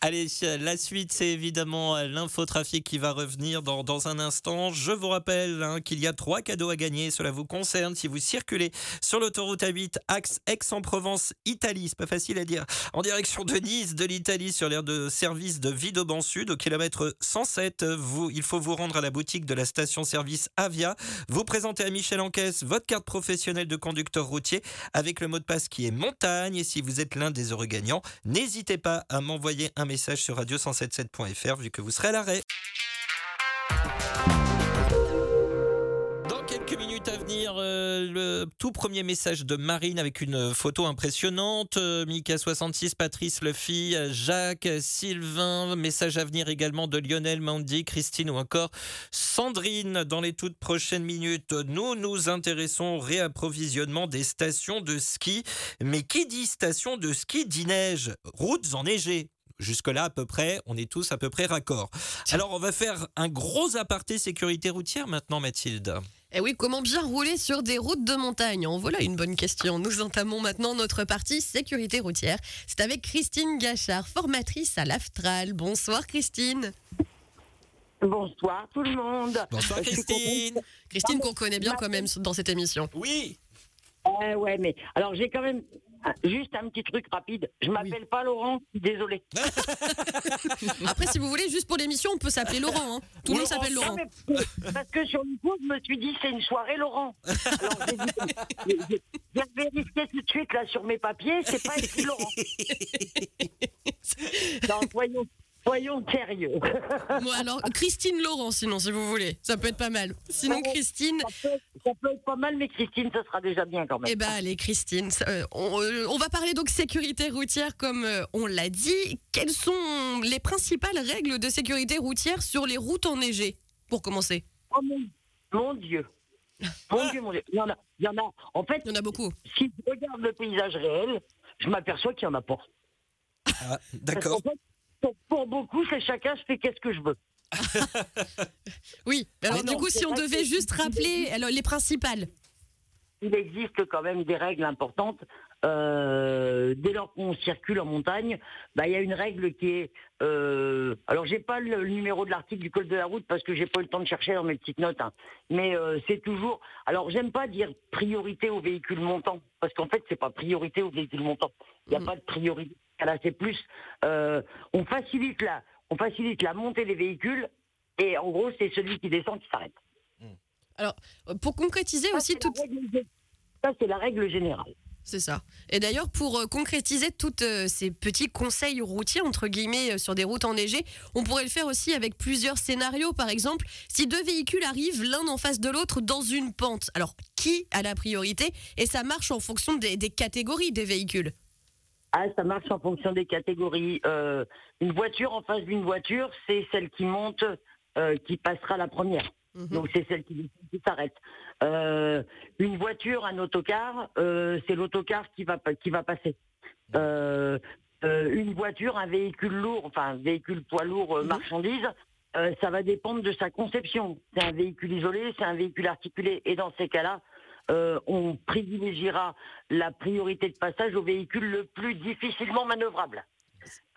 Allez, la suite, c'est évidemment l'infotrafic qui va revenir dans, dans un instant. Je vous rappelle hein, qu'il y a trois cadeaux à gagner. Cela vous concerne si vous circulez sur l'autoroute A8, axe Aix-en-Provence, Italie. C'est pas facile à dire. En direction de Nice, de l'Italie, sur l'aire de service de Vidauban Sud, au kilomètre 107. Vous, il faut vous rendre à la boutique de la station-service Avia. Vous présentez à Michel Encaisse votre carte professionnelle de conducteur routier avec le mot de passe qui est montagne. Et si vous êtes l'un des heureux gagnants, n'hésitez pas à m'envoyer un message sur radio177.fr vu que vous serez à l'arrêt. Euh, le tout premier message de Marine avec une photo impressionnante. Euh, Mika 66, Patrice euh, Jacques, Sylvain. Message à venir également de Lionel, Mandy, Christine ou encore Sandrine. Dans les toutes prochaines minutes, nous nous intéressons au réapprovisionnement des stations de ski. Mais qui dit station de ski dit neige, routes enneigées. Jusque-là, à peu près, on est tous à peu près raccord. Alors, on va faire un gros aparté sécurité routière maintenant, Mathilde. Et Eh oui, comment bien rouler sur des routes de montagne En voilà une bonne question. Nous entamons maintenant notre partie sécurité routière. C'est avec Christine Gachard, formatrice à l'AFTRAL. Bonsoir Christine. Bonsoir tout le monde. Bonsoir Christine. Christine qu'on connaît bien quand même dans cette émission. Oui. Euh, ouais, mais alors j'ai quand même juste un petit truc rapide. Je m'appelle pas Laurent, désolé. (laughs) Après, si vous voulez, juste pour l'émission, on peut s'appeler Laurent. hein. Tout le monde s'appelle Laurent. Parce que sur le coup, je me suis dit c'est une soirée Laurent. Alors j'ai vérifié tout de suite là sur mes papiers, c'est pas écrit Laurent. (laughs) Non, soyons, soyons sérieux. Bon, alors, Christine Laurent, sinon, si vous voulez. Ça peut être pas mal. Sinon, Christine, Ça peut, ça peut être pas mal, mais Christine, ça sera déjà bien quand même. Eh ben allez Christine, ça, euh, on, euh, on va parler donc sécurité routière comme euh, on l'a dit. Quelles sont les principales règles de sécurité routière sur les routes enneigées Pour commencer, Oh mon, mon Dieu. Mon Dieu, mon Dieu. Il y en a. Il y en a. En fait, il y en a beaucoup. si je regarde le paysage réel, je m'aperçois qu'il n'y en a pas. Ah, D'accord. fait, pour, pour beaucoup, c'est chacun, je fais qu'est-ce que je veux. (laughs) Oui, alors Mais du non, coup, si on devait juste rappeler alors, les principales. Il existe quand même des règles importantes. Euh, dès lors qu'on circule en montagne, bah, il y a une règle qui est. Euh, alors, j'ai pas le, le numéro de l'article du code de la route parce que j'ai pas eu le temps de chercher dans mes petites notes. hein. Mais euh, c'est toujours. Alors, j'aime pas dire priorité aux véhicules montants parce qu'en fait, c'est pas priorité aux véhicules montants. Il n'y a Mm. pas de priorité. C'est plus. euh, on facilite la, on facilite la montée des véhicules et en gros, c'est celui qui descend qui s'arrête. Alors, euh, pour concrétiser Ça, aussi c'est tout. la règle Ça, c'est la règle générale. C'est ça. Et d'ailleurs, pour euh, concrétiser tous ces petits conseils routiers, entre guillemets, euh, sur des routes enneigées, on pourrait le faire aussi avec plusieurs scénarios. Par exemple, si deux véhicules arrivent l'un en face de l'autre dans une pente, alors qui a la priorité? Et ça marche en fonction des, des catégories des véhicules. Ah, ça marche en fonction des catégories. Euh, une voiture en face d'une voiture, c'est celle qui monte, euh, qui passera la première. Mhm. Donc c'est celle qui, qui s'arrête. Euh, une voiture, un autocar, c'est l'autocar qui va qui va passer. Une voiture, un véhicule lourd, enfin un véhicule poids lourd Mhm. marchandise, ça va dépendre de sa conception. C'est un véhicule isolé, c'est un véhicule articulé, et dans ces cas-là, euh, on privilégiera la priorité de passage au véhicule le plus difficilement manœuvrable.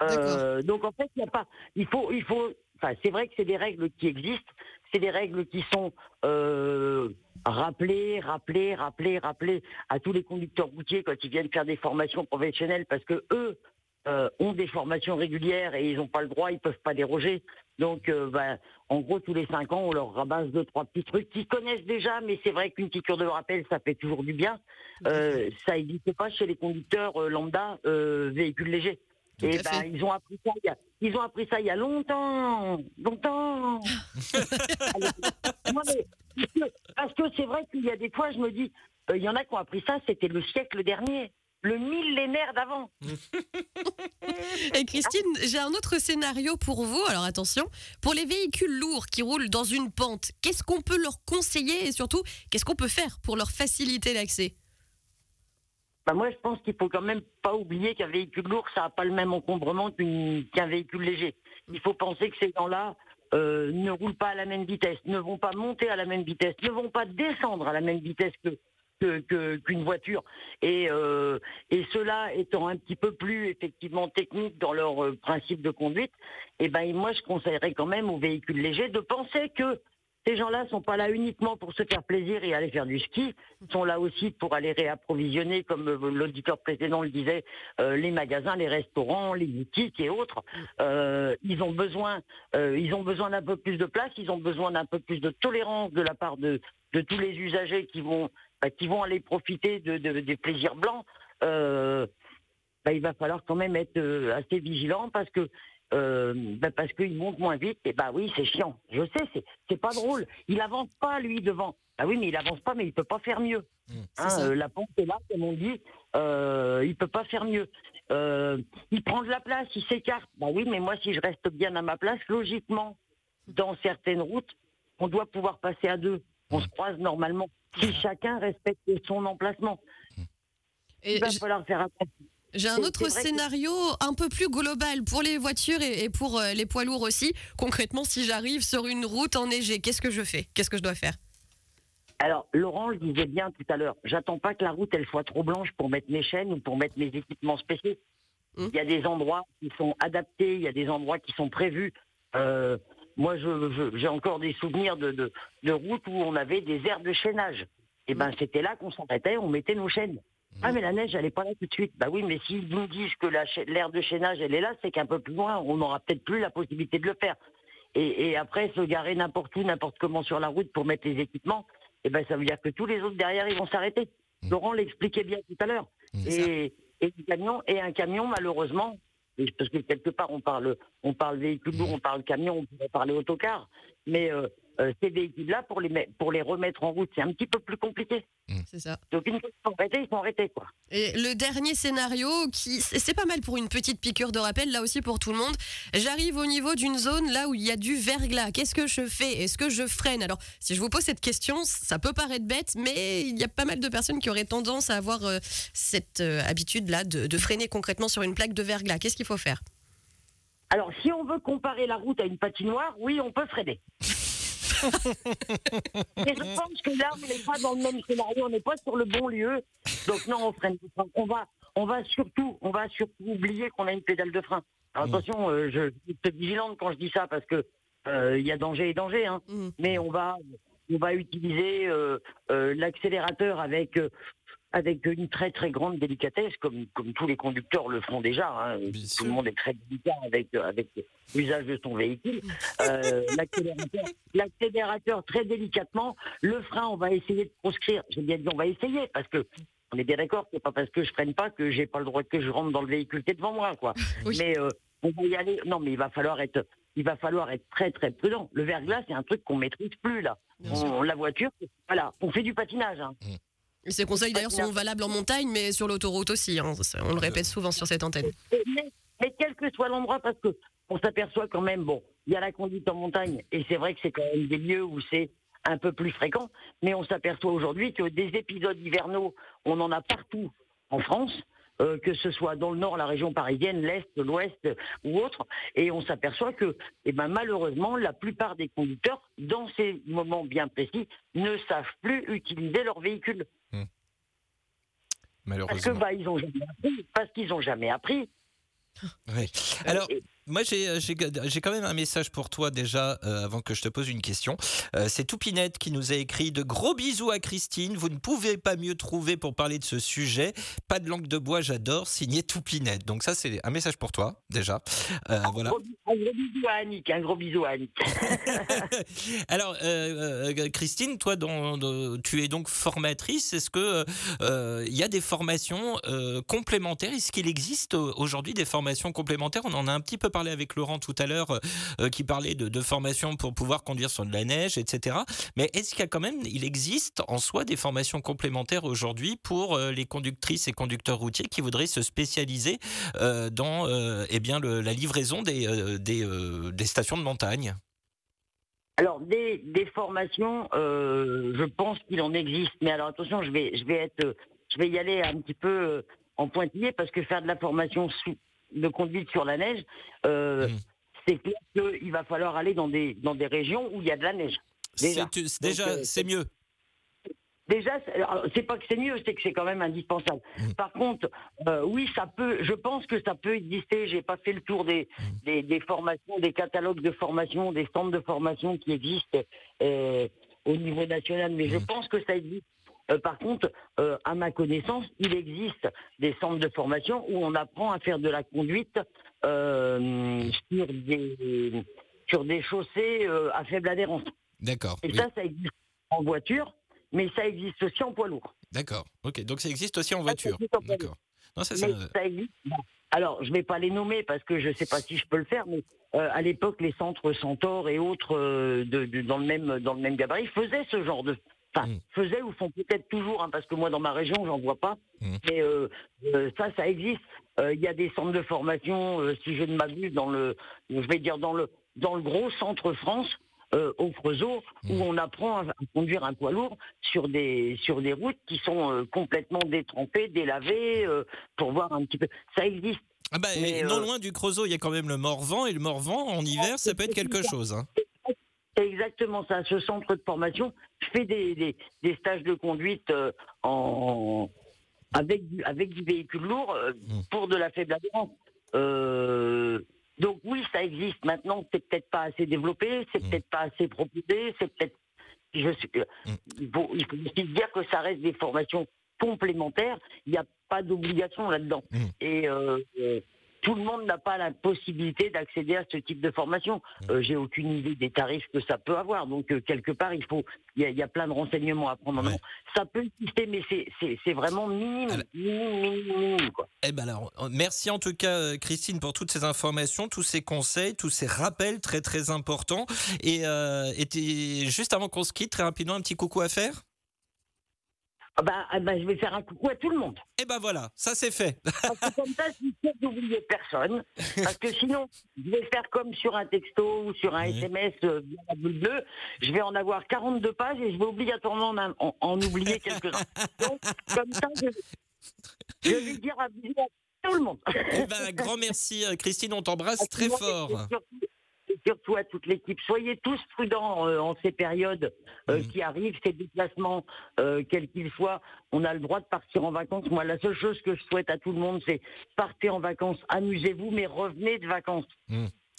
Euh, donc en fait, il y a pas, il faut, il faut, enfin c'est vrai que c'est des règles qui existent, c'est des règles qui sont euh, rappelées, rappelées, rappelées, rappelées à tous les conducteurs routiers quand ils viennent faire des formations professionnelles parce que eux euh, ont des formations régulières et ils n'ont pas le droit, ils peuvent pas déroger. Donc, euh, ben, en gros, tous les cinq ans, on leur rabasse deux, trois petits trucs qu'ils connaissent déjà, mais c'est vrai qu'une piqûre de rappel, ça fait toujours du bien. Euh, ça n'existe pas chez les conducteurs lambda véhicules légers. Tout Et à ben, fait. ils ont appris ça. Il y a, ils ont appris ça il y a longtemps, longtemps. (laughs) Alors, moi, mais- parce que- c'est vrai qu'il y a des fois, je me dis, il y en a qui ont appris ça, c'était le siècle dernier, le millénaire d'avant. (laughs) Et Christine, j'ai un autre scénario pour vous. Alors attention, pour les véhicules lourds qui roulent dans une pente, qu'est-ce qu'on peut leur conseiller et surtout, qu'est-ce qu'on peut faire pour leur faciliter l'accès? Bah, moi, je pense qu'il faut quand même pas oublier qu'un véhicule lourd, ça n'a pas le même encombrement qu'un véhicule léger. Il faut penser que ces gens-là euh, ne roulent pas à la même vitesse, ne vont pas monter à la même vitesse, ne vont pas descendre à la même vitesse que que- que- qu'une voiture. Et, euh, et ceux-là étant un petit peu plus effectivement techniques dans leur euh, principe de conduite, et ben moi je conseillerais quand même aux véhicules légers de penser que ces gens-là sont pas là uniquement pour se faire plaisir et aller faire du ski, ils sont là aussi pour aller réapprovisionner, comme euh, l'auditeur précédent le disait, euh, les magasins, les restaurants, les boutiques et autres. Ils ont besoin, ils ont besoin d'un peu plus de place, ils ont besoin d'un peu plus de tolérance de la part de, de tous les usagers qui vont, bah, qui vont aller profiter de, de- des plaisirs blancs. Euh, bah, il va falloir quand même être euh, assez vigilant parce que euh, bah, parce qu'il monte moins vite. Et bah oui, c'est chiant. Je sais, c'est c'est pas drôle. Il avance pas lui devant. Ah oui, mais il avance pas, mais il peut pas faire mieux. C'est Hein, euh, la pente est là, comme on dit. Euh, il peut pas faire mieux. Il prend de la place, il s'écarte. Bah oui, mais moi, si je reste bien à ma place, logiquement, dans certaines routes, on doit pouvoir passer à deux. On se croise normalement. Si chacun respecte son emplacement, Et il va falloir faire attention. J'ai un autre que- scénario un peu plus global pour les voitures et, et pour euh, les poids lourds aussi. Concrètement, si j'arrive sur une route enneigée, qu'est-ce que je fais? Qu'est-ce que je dois faire? Alors, Laurent le disait bien tout à l'heure, j'attends pas que la route elle soit trop blanche pour mettre mes chaînes ou pour mettre mes équipements spéciaux. Il y a des endroits qui sont adaptés, il y a des endroits qui sont prévus. Euh, moi, je- j'ai encore des souvenirs de, de, de routes où on avait des aires de chaînage. Et ben, c'était là qu'on s'arrêtait, on mettait nos chaînes. Ah, mais la neige, elle est pas là tout de suite. Bah oui, mais s'ils nous disent que la l'aire de chaînage, elle est là, c'est qu'un peu plus loin, on n'aura peut-être plus la possibilité de le faire. Et, et après, se garer n'importe où, n'importe comment sur la route pour mettre les équipements, eh ben, ça veut dire que tous les autres derrière, ils vont s'arrêter. Laurent l'expliquait bien tout à l'heure. Et, et, un camion, et un camion, malheureusement, et parce que quelque part, on parle, on parle véhicule lourd, on parle camion, on pourrait parler autocar, mais euh, euh, ces véhicules-là, pour les, pour les remettre en route, c'est un petit peu plus compliqué. C'est ça. Donc, une fois qu'ils sont arrêtés, ils sont arrêtés, quoi. Et le dernier scénario, qui c'est c'est pas mal pour une petite piqûre de rappel, là aussi pour tout le monde. J'arrive au niveau d'une zone là où il y a du verglas. Qu'est-ce que je fais? Est-ce que je freine? Alors, si je vous pose cette question, ça peut paraître bête, mais il y a pas mal de personnes qui auraient tendance à avoir euh, cette euh, habitude-là de, de freiner concrètement sur une plaque de verglas. Qu'est-ce qu'il faut faire? Alors, si on veut comparer la route à une patinoire, oui, on peut freiner. (laughs) Mais je pense que là, on n'est pas dans le même scénario, on n'est pas sur le bon lieu. Donc non, on freine. On va, on va surtout, on va surtout oublier qu'on a une pédale de frein. Alors, attention, euh, je suis vigilante quand je dis ça parce que euh, il y a danger et danger. Hein. Mhm. Mais on va, on va utiliser euh, l'accélérateur avec. Euh, avec une très très grande délicatesse, comme, comme tous les conducteurs le font déjà. hein. Tout sûr. le monde est très délicat avec, avec l'usage de son véhicule. (laughs) Euh, l'accélérateur, très délicatement, le frein, on va essayer de proscrire. J'ai bien dit on va essayer parce que On est bien d'accord, c'est pas parce que je freine pas que j'ai pas le droit que je rentre dans le véhicule qui est devant moi, quoi. (laughs) Oui. Mais euh, on va y aller. Non, mais il va falloir être, il va falloir être très très prudent. Le verglas, c'est un truc qu'on maîtrise plus là. On- la voiture, voilà, on fait du patinage. hein. Et Ces conseils d'ailleurs sont valables en montagne, mais sur l'autoroute aussi. hein. On le répète souvent sur cette antenne. Mais, mais quel que soit l'endroit, parce que on s'aperçoit quand même, bon, il y a la conduite en montagne, et c'est vrai que c'est quand même des lieux où c'est un peu plus fréquent, mais on s'aperçoit aujourd'hui que des épisodes hivernaux, on en a partout en France. Euh, que ce soit dans le nord, la région parisienne, l'est, l'ouest ou autre, et on s'aperçoit que, eh ben, malheureusement, la plupart des conducteurs, dans ces moments bien précis, ne savent plus utiliser leur véhicule. Parce que Malheureusement. bah, ils ont jamais appris, parce qu'ils ont jamais appris. Ouais. Alors, moi, j'ai j'ai- quand même un message pour toi déjà, euh, avant que je te pose une question. Euh, C'est Toupinette qui nous a écrit de gros bisous à Christine. Vous ne pouvez pas mieux trouver pour parler de ce sujet. Pas de langue de bois, j'adore. Signé Toupinette. Donc ça, c'est un message pour toi déjà. Euh, voilà. Gros- Un gros bisou à Annick, un gros bisou à Annick. (laughs) Alors, euh, euh, Christine, toi, dans- dans- tu es donc formatrice. Est-ce que euh, il y a des formations euh, complémentaires? Est-ce qu'il existe euh, aujourd'hui des formations complémentaires? On en a un petit peu parlé avec Laurent tout à l'heure, euh, qui parlait de, de formations pour pouvoir conduire sur de la neige, etc. Mais est-ce qu'il y a quand même, il existe en soi des formations complémentaires aujourd'hui pour euh, les conductrices et conducteurs routiers qui voudraient se spécialiser euh, dans euh, eh bien, la livraison des, euh, euh, stations de montagne? Alors, des, formations, euh, je pense qu'il en existe. Mais alors, attention, je vais, je vais être, euh, je vais y aller un petit peu euh, en pointillé parce que faire de la formation sous- de conduite sur la neige, euh, Mm. c'est clair qu'il va falloir aller dans des, dans des régions où il y a de la neige. Déjà. C'est- déjà, euh, c'est mieux. Déjà, c'est- pas que c'est mieux, c'est que c'est quand même indispensable. Mm. Par contre, euh, oui, ça peut. Je pense que ça peut exister. J'ai pas fait le tour des, Mm. des, des formations, des catalogues de formation, des centres de formation qui existent euh, au niveau national, mais je pense que ça existe. Euh, par contre, euh, à ma connaissance, il existe des centres de formation où on apprend à faire de la conduite euh, sur des sur des chaussées à faible adhérence. D'accord. Et oui. ça, ça existe en voiture, mais ça existe aussi en poids lourd. D'accord. Ok. Donc ça existe aussi en voiture. D'accord. Non, ça, ça- existe. Alors, je ne vais pas les nommer parce que je ne sais pas si je peux le faire, mais euh, à l'époque, les centres Centaure et autres euh, de, de- dans, le même, dans le même gabarit faisaient ce genre de. Enfin, Mm. faisaient ou font peut-être toujours, hein, parce que moi, dans ma région, j'en vois pas. Mm. Mais euh, euh, ça, ça existe. Euh, Il y a des centres de formation, si je ne m'abuse, dans le, je vais dire dans le, dans le gros centre France. au Creusot, où Mm. on apprend à à conduire un poids lourd sur des sur des routes qui sont complètement détrempées, délavées, pour voir un petit peu. Ça existe. Ah bah, Mais, non loin du Creusot, il y a quand même le Morvan et le Morvan en hiver, ça peut être quelque chose. hein. C'est exactement ça. Ce centre de formation fait des, des, des stages de conduite euh, en, avec, du, avec du véhicule lourd euh, Mm. pour de la faible adhérence. Euh, donc oui, ça existe. Maintenant, c'est peut-être pas assez développé, c'est Mm. peut-être pas assez proposé, c'est peut-être. Je suis, euh, Mm. il, faut, il faut aussi dire que ça reste des formations complémentaires. Il n'y a pas d'obligation là-dedans. Et tout le monde n'a pas la possibilité d'accéder à ce type de formation. Euh, J'ai aucune idée des tarifs que ça peut avoir. Donc euh, quelque part, il faut, il y, a- il y a plein de renseignements à prendre en Ouais. Ça peut exister, mais c'est- vraiment minime, Alors- minime, minime, minime, quoi. Eh ben alors, merci en tout cas euh, Christine pour toutes ces informations, tous ces conseils, tous ces rappels très très importants. Et, euh, et juste avant qu'on se quitte, très rapidement, un petit coucou à faire? Ah bah, ah bah, je vais faire un coucou à tout le monde. Eh ben voilà, ça c'est fait. Parce que comme ça, je suis sûr d'oublier personne. Parce que sinon, je vais faire comme sur un texto ou sur un Oui. SMS euh, via la boule bleue. Je vais en avoir 42 pages et je vais obligatoirement en, en- en oublier quelques-uns. (laughs) Donc, comme ça, je, je vais dire à tout le monde. Eh ben un grand merci euh, Christine, on t'embrasse très fort. Et surtout, et surtout à toute l'équipe. Soyez tous prudents euh, en ces périodes euh, qui arrivent, ces déplacements, euh, quels qu'ils soient. On a le droit de partir en vacances. Moi, la seule chose que je souhaite à tout le monde, c'est partez en vacances, amusez-vous, mais revenez de vacances.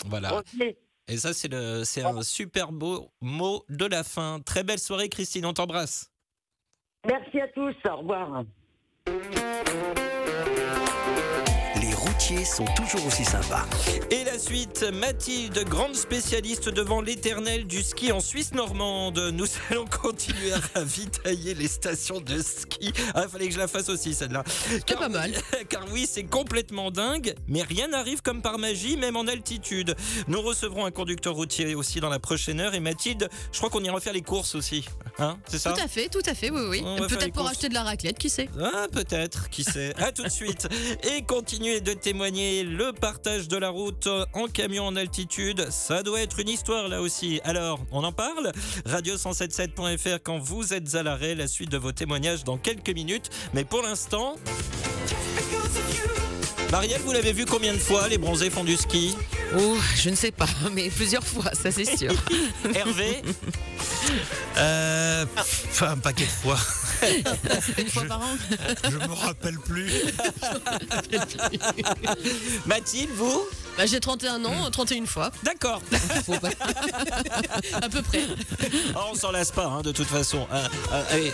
Voilà. Revenez. Et ça c'est un super beau mot de la fin. Très belle soirée Christine, on t'embrasse. Merci à tous. Au revoir. Sont toujours aussi sympas. Et la suite, Mathilde, grande spécialiste devant l'éternel du ski en Suisse normande. Nous (laughs) allons continuer à ravitailler les stations de ski. Ah, il fallait que je la fasse aussi celle-là. C'est pas mal. (laughs) Car oui, c'est complètement dingue, mais rien n'arrive comme par magie, même en altitude. Nous recevrons un conducteur routier aussi dans la prochaine heure. Et Mathilde, je crois qu'on ira faire les courses aussi. Hein, c'est ça Tout à fait, tout à fait, oui, oui. Peut-être pour courses. acheter de la raclette, qui sait Ah, peut-être, qui sait. À tout de suite. Et continuez de témoigner le partage de la route en camion en altitude. Ça doit être une histoire là aussi. Alors, on en parle Radio177.fr quand vous êtes à l'arrêt. La suite de vos témoignages dans quelques minutes. Mais pour l'instant. Marielle, vous l'avez vu combien de fois les bronzés font du ski? Oh, je ne sais pas, (laughs) mais plusieurs fois, ça c'est sûr. (laughs) Hervé? (laughs) Euh, un paquet de fois. (laughs) Une fois par an (laughs) Je me rappelle plus. Mathilde, vous bah, J'ai 31 ans, 31 fois, D'accord. (laughs) à peu près. Oh, on s'en lasse pas, hein, de toute façon. Ah, ah, allez.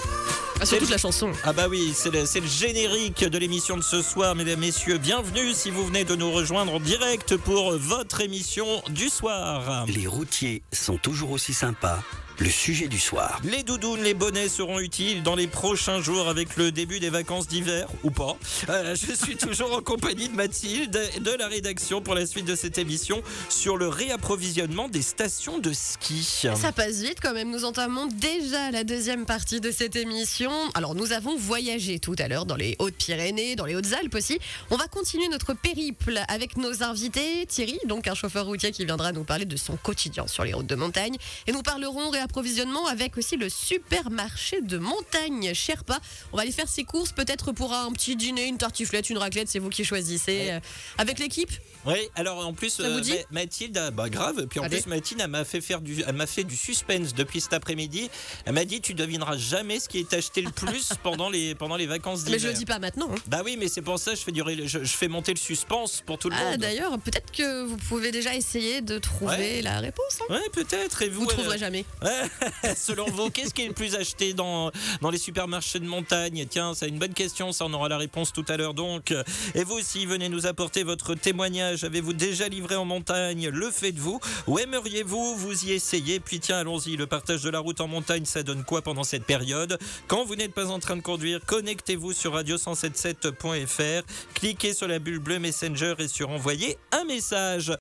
Ah, surtout la chanson. Ah bah oui, c'est le, c'est le générique de l'émission de ce soir, mesdames, messieurs. Bienvenue si vous venez de nous rejoindre en direct pour votre émission du soir. Les routiers sont toujours aussi sympas. Le sujet du soir. Les doudounes, les bonnets seront utiles dans les prochains jours avec le début des vacances d'hiver, ou pas. Euh, je suis toujours en compagnie de Mathilde de la rédaction pour la suite de cette émission sur le réapprovisionnement des stations de ski. Ça passe vite quand même, nous entamons déjà la deuxième partie de cette émission. Alors nous avons voyagé tout à l'heure dans les Hautes-Pyrénées, dans les Hautes-Alpes aussi. On va continuer notre périple avec nos invités. Thierry, donc un chauffeur routier qui viendra nous parler de son quotidien sur les routes de montagne. Et nous parlerons réapprovisionnement avec aussi le supermarché de montagne Sherpa. On va aller faire ses courses peut-être pour un petit dîner, une tartiflette, une raclette, c'est vous qui choisissez. Euh, Avec l'équipe Oui, alors en plus, Ma- Mathilde, ah, bah grave. Puis en Allez. plus, Mathilde, elle m'a fait faire du, elle m'a fait du suspense depuis cet après-midi. Elle m'a dit, tu devineras jamais ce qui est acheté le plus (laughs) pendant les pendant les vacances Mais d'hiver. je le dis pas maintenant. hein. Bah oui, mais c'est pour ça que je fais durer, je, je fais monter le suspense pour tout le Ah monde. d'ailleurs, peut-être que vous pouvez déjà essayer de trouver Ouais. la réponse. hein. Ouais, peut-être. Et vous, Vous euh, trouverez jamais. Ouais, (laughs) Selon vous, qu'est-ce qui est le plus acheté dans, dans les supermarchés de montagne? Tiens, c'est une bonne question, ça on aura la réponse tout à l'heure donc. Et vous aussi, venez nous apporter votre témoignage. Avez-vous déjà livré en montagne Le faites-vous. Ou aimeriez-vous vous y essayer? Puis tiens, allons-y, le partage de la route en montagne, ça donne quoi pendant cette période? Quand vous n'êtes pas en train de conduire, connectez-vous sur radio177.fr, cliquez sur la bulle bleue Messenger et sur envoyer un message.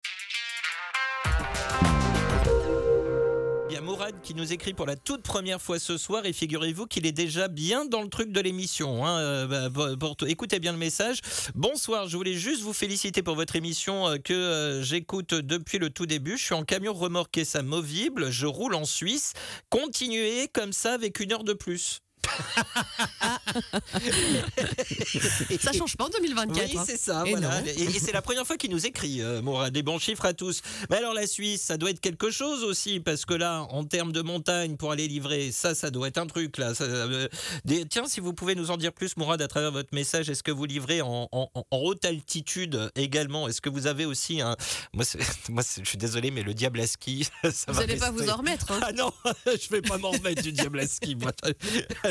Mourad qui nous écrit pour la toute première fois ce soir et figurez-vous qu'il est déjà bien dans le truc de l'émission. hein. Euh, bah, écoutez bien le message. Bonsoir, je voulais juste vous féliciter pour votre émission euh, que euh, j'écoute depuis le tout début. Je suis en camion remorqué movible, je roule en Suisse. Continuez comme ça avec une heure de plus. Ça change pas en 2024. Oui, hein. c'est ça. Et voilà. non. Et, et c'est la première fois qu'il nous écrit, euh, Mourad. Des bons chiffres à tous. Mais alors, la Suisse, ça doit être quelque chose aussi, parce que là, en termes de montagne, pour aller livrer, ça, ça doit être un truc, là. Ça, euh, des- tiens, si vous pouvez nous en dire plus, Mourad, à travers votre message, est-ce que vous livrez en, en- en haute altitude également? Est-ce que vous avez aussi un. Moi, (laughs) je suis désolé, mais le diable à ski, (laughs) ça Vous n'allez pas vous en remettre. hein. ah non, (laughs) je vais pas m'en remettre du diable à ski. moi.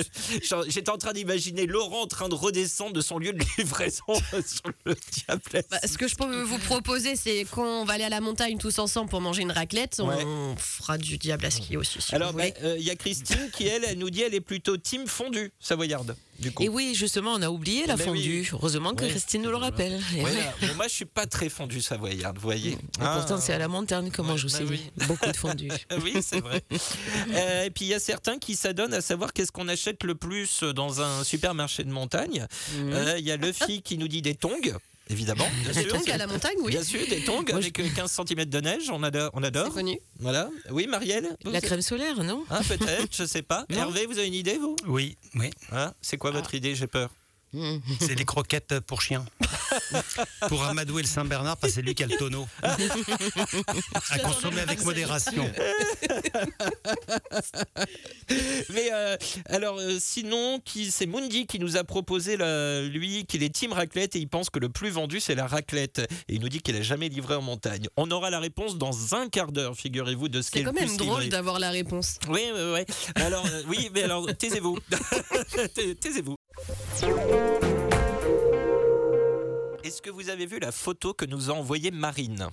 (laughs) J'étais en train d'imaginer Laurent en train de redescendre de son lieu de livraison (laughs) sur le diable Bah, ce que je peux vous proposer, c'est quand on va aller à la montagne tous ensemble pour manger une raclette, on Ouais. fera du diable à ski aussi. Si Alors, bah, euh, il y a Christine qui, elle, elle nous dit elle est plutôt team fondue savoyarde. Du coup. Et oui, justement, on a oublié la Mais oui. fondue. Heureusement que Oui. Christine nous le rappelle. Oui. bon, moi, je suis pas très fondue savoyarde, vous voyez. Pourtant, c'est à la montagne qu'on Ouais, mange bah. Beaucoup de fondue. Ah (laughs) Oui, c'est vrai. Euh, et puis il y a certains qui s'adonnent à savoir qu'est-ce qu'on achète le plus dans un supermarché de montagne. Mhm. Euh, Il y a Luffy qui nous dit des tongs, évidemment. (laughs) Bien Des sûr, tongs c'est- à la montagne, oui. Bien sûr, des tongs Moi, avec euh, 15 cm de neige, on adore. On C'est adore. connu. Voilà. Oui, Marielle La crème solaire, non? Ah, peut-être, je sais pas. (laughs) Non. Hervé, vous avez une idée, vous? Oui, oui. Hein C'est quoi votre idée? J'ai peur. (laughs) C'est les croquettes pour chiens. (laughs) pour amadouer le Saint-Bernard, parce que c'est lui qui a le tonneau. (laughs) à consommer avec modération. Mais euh, alors, euh, sinon, qui, c'est Mundi qui nous a proposé, la- lui, qu'il est team raclette et il pense que le plus vendu, c'est la raclette. Et il nous dit qu'il a jamais livré en montagne. On aura la réponse dans un quart d'heure, figurez-vous, de ce qui C'est est quand le même plus drôle d'avoir la réponse. Oui, oui, oui. Alors, euh, oui, mais alors, taisez-vous. Tais- Taisez-vous. Est-ce que vous avez vu la photo que nous a envoyée Marine?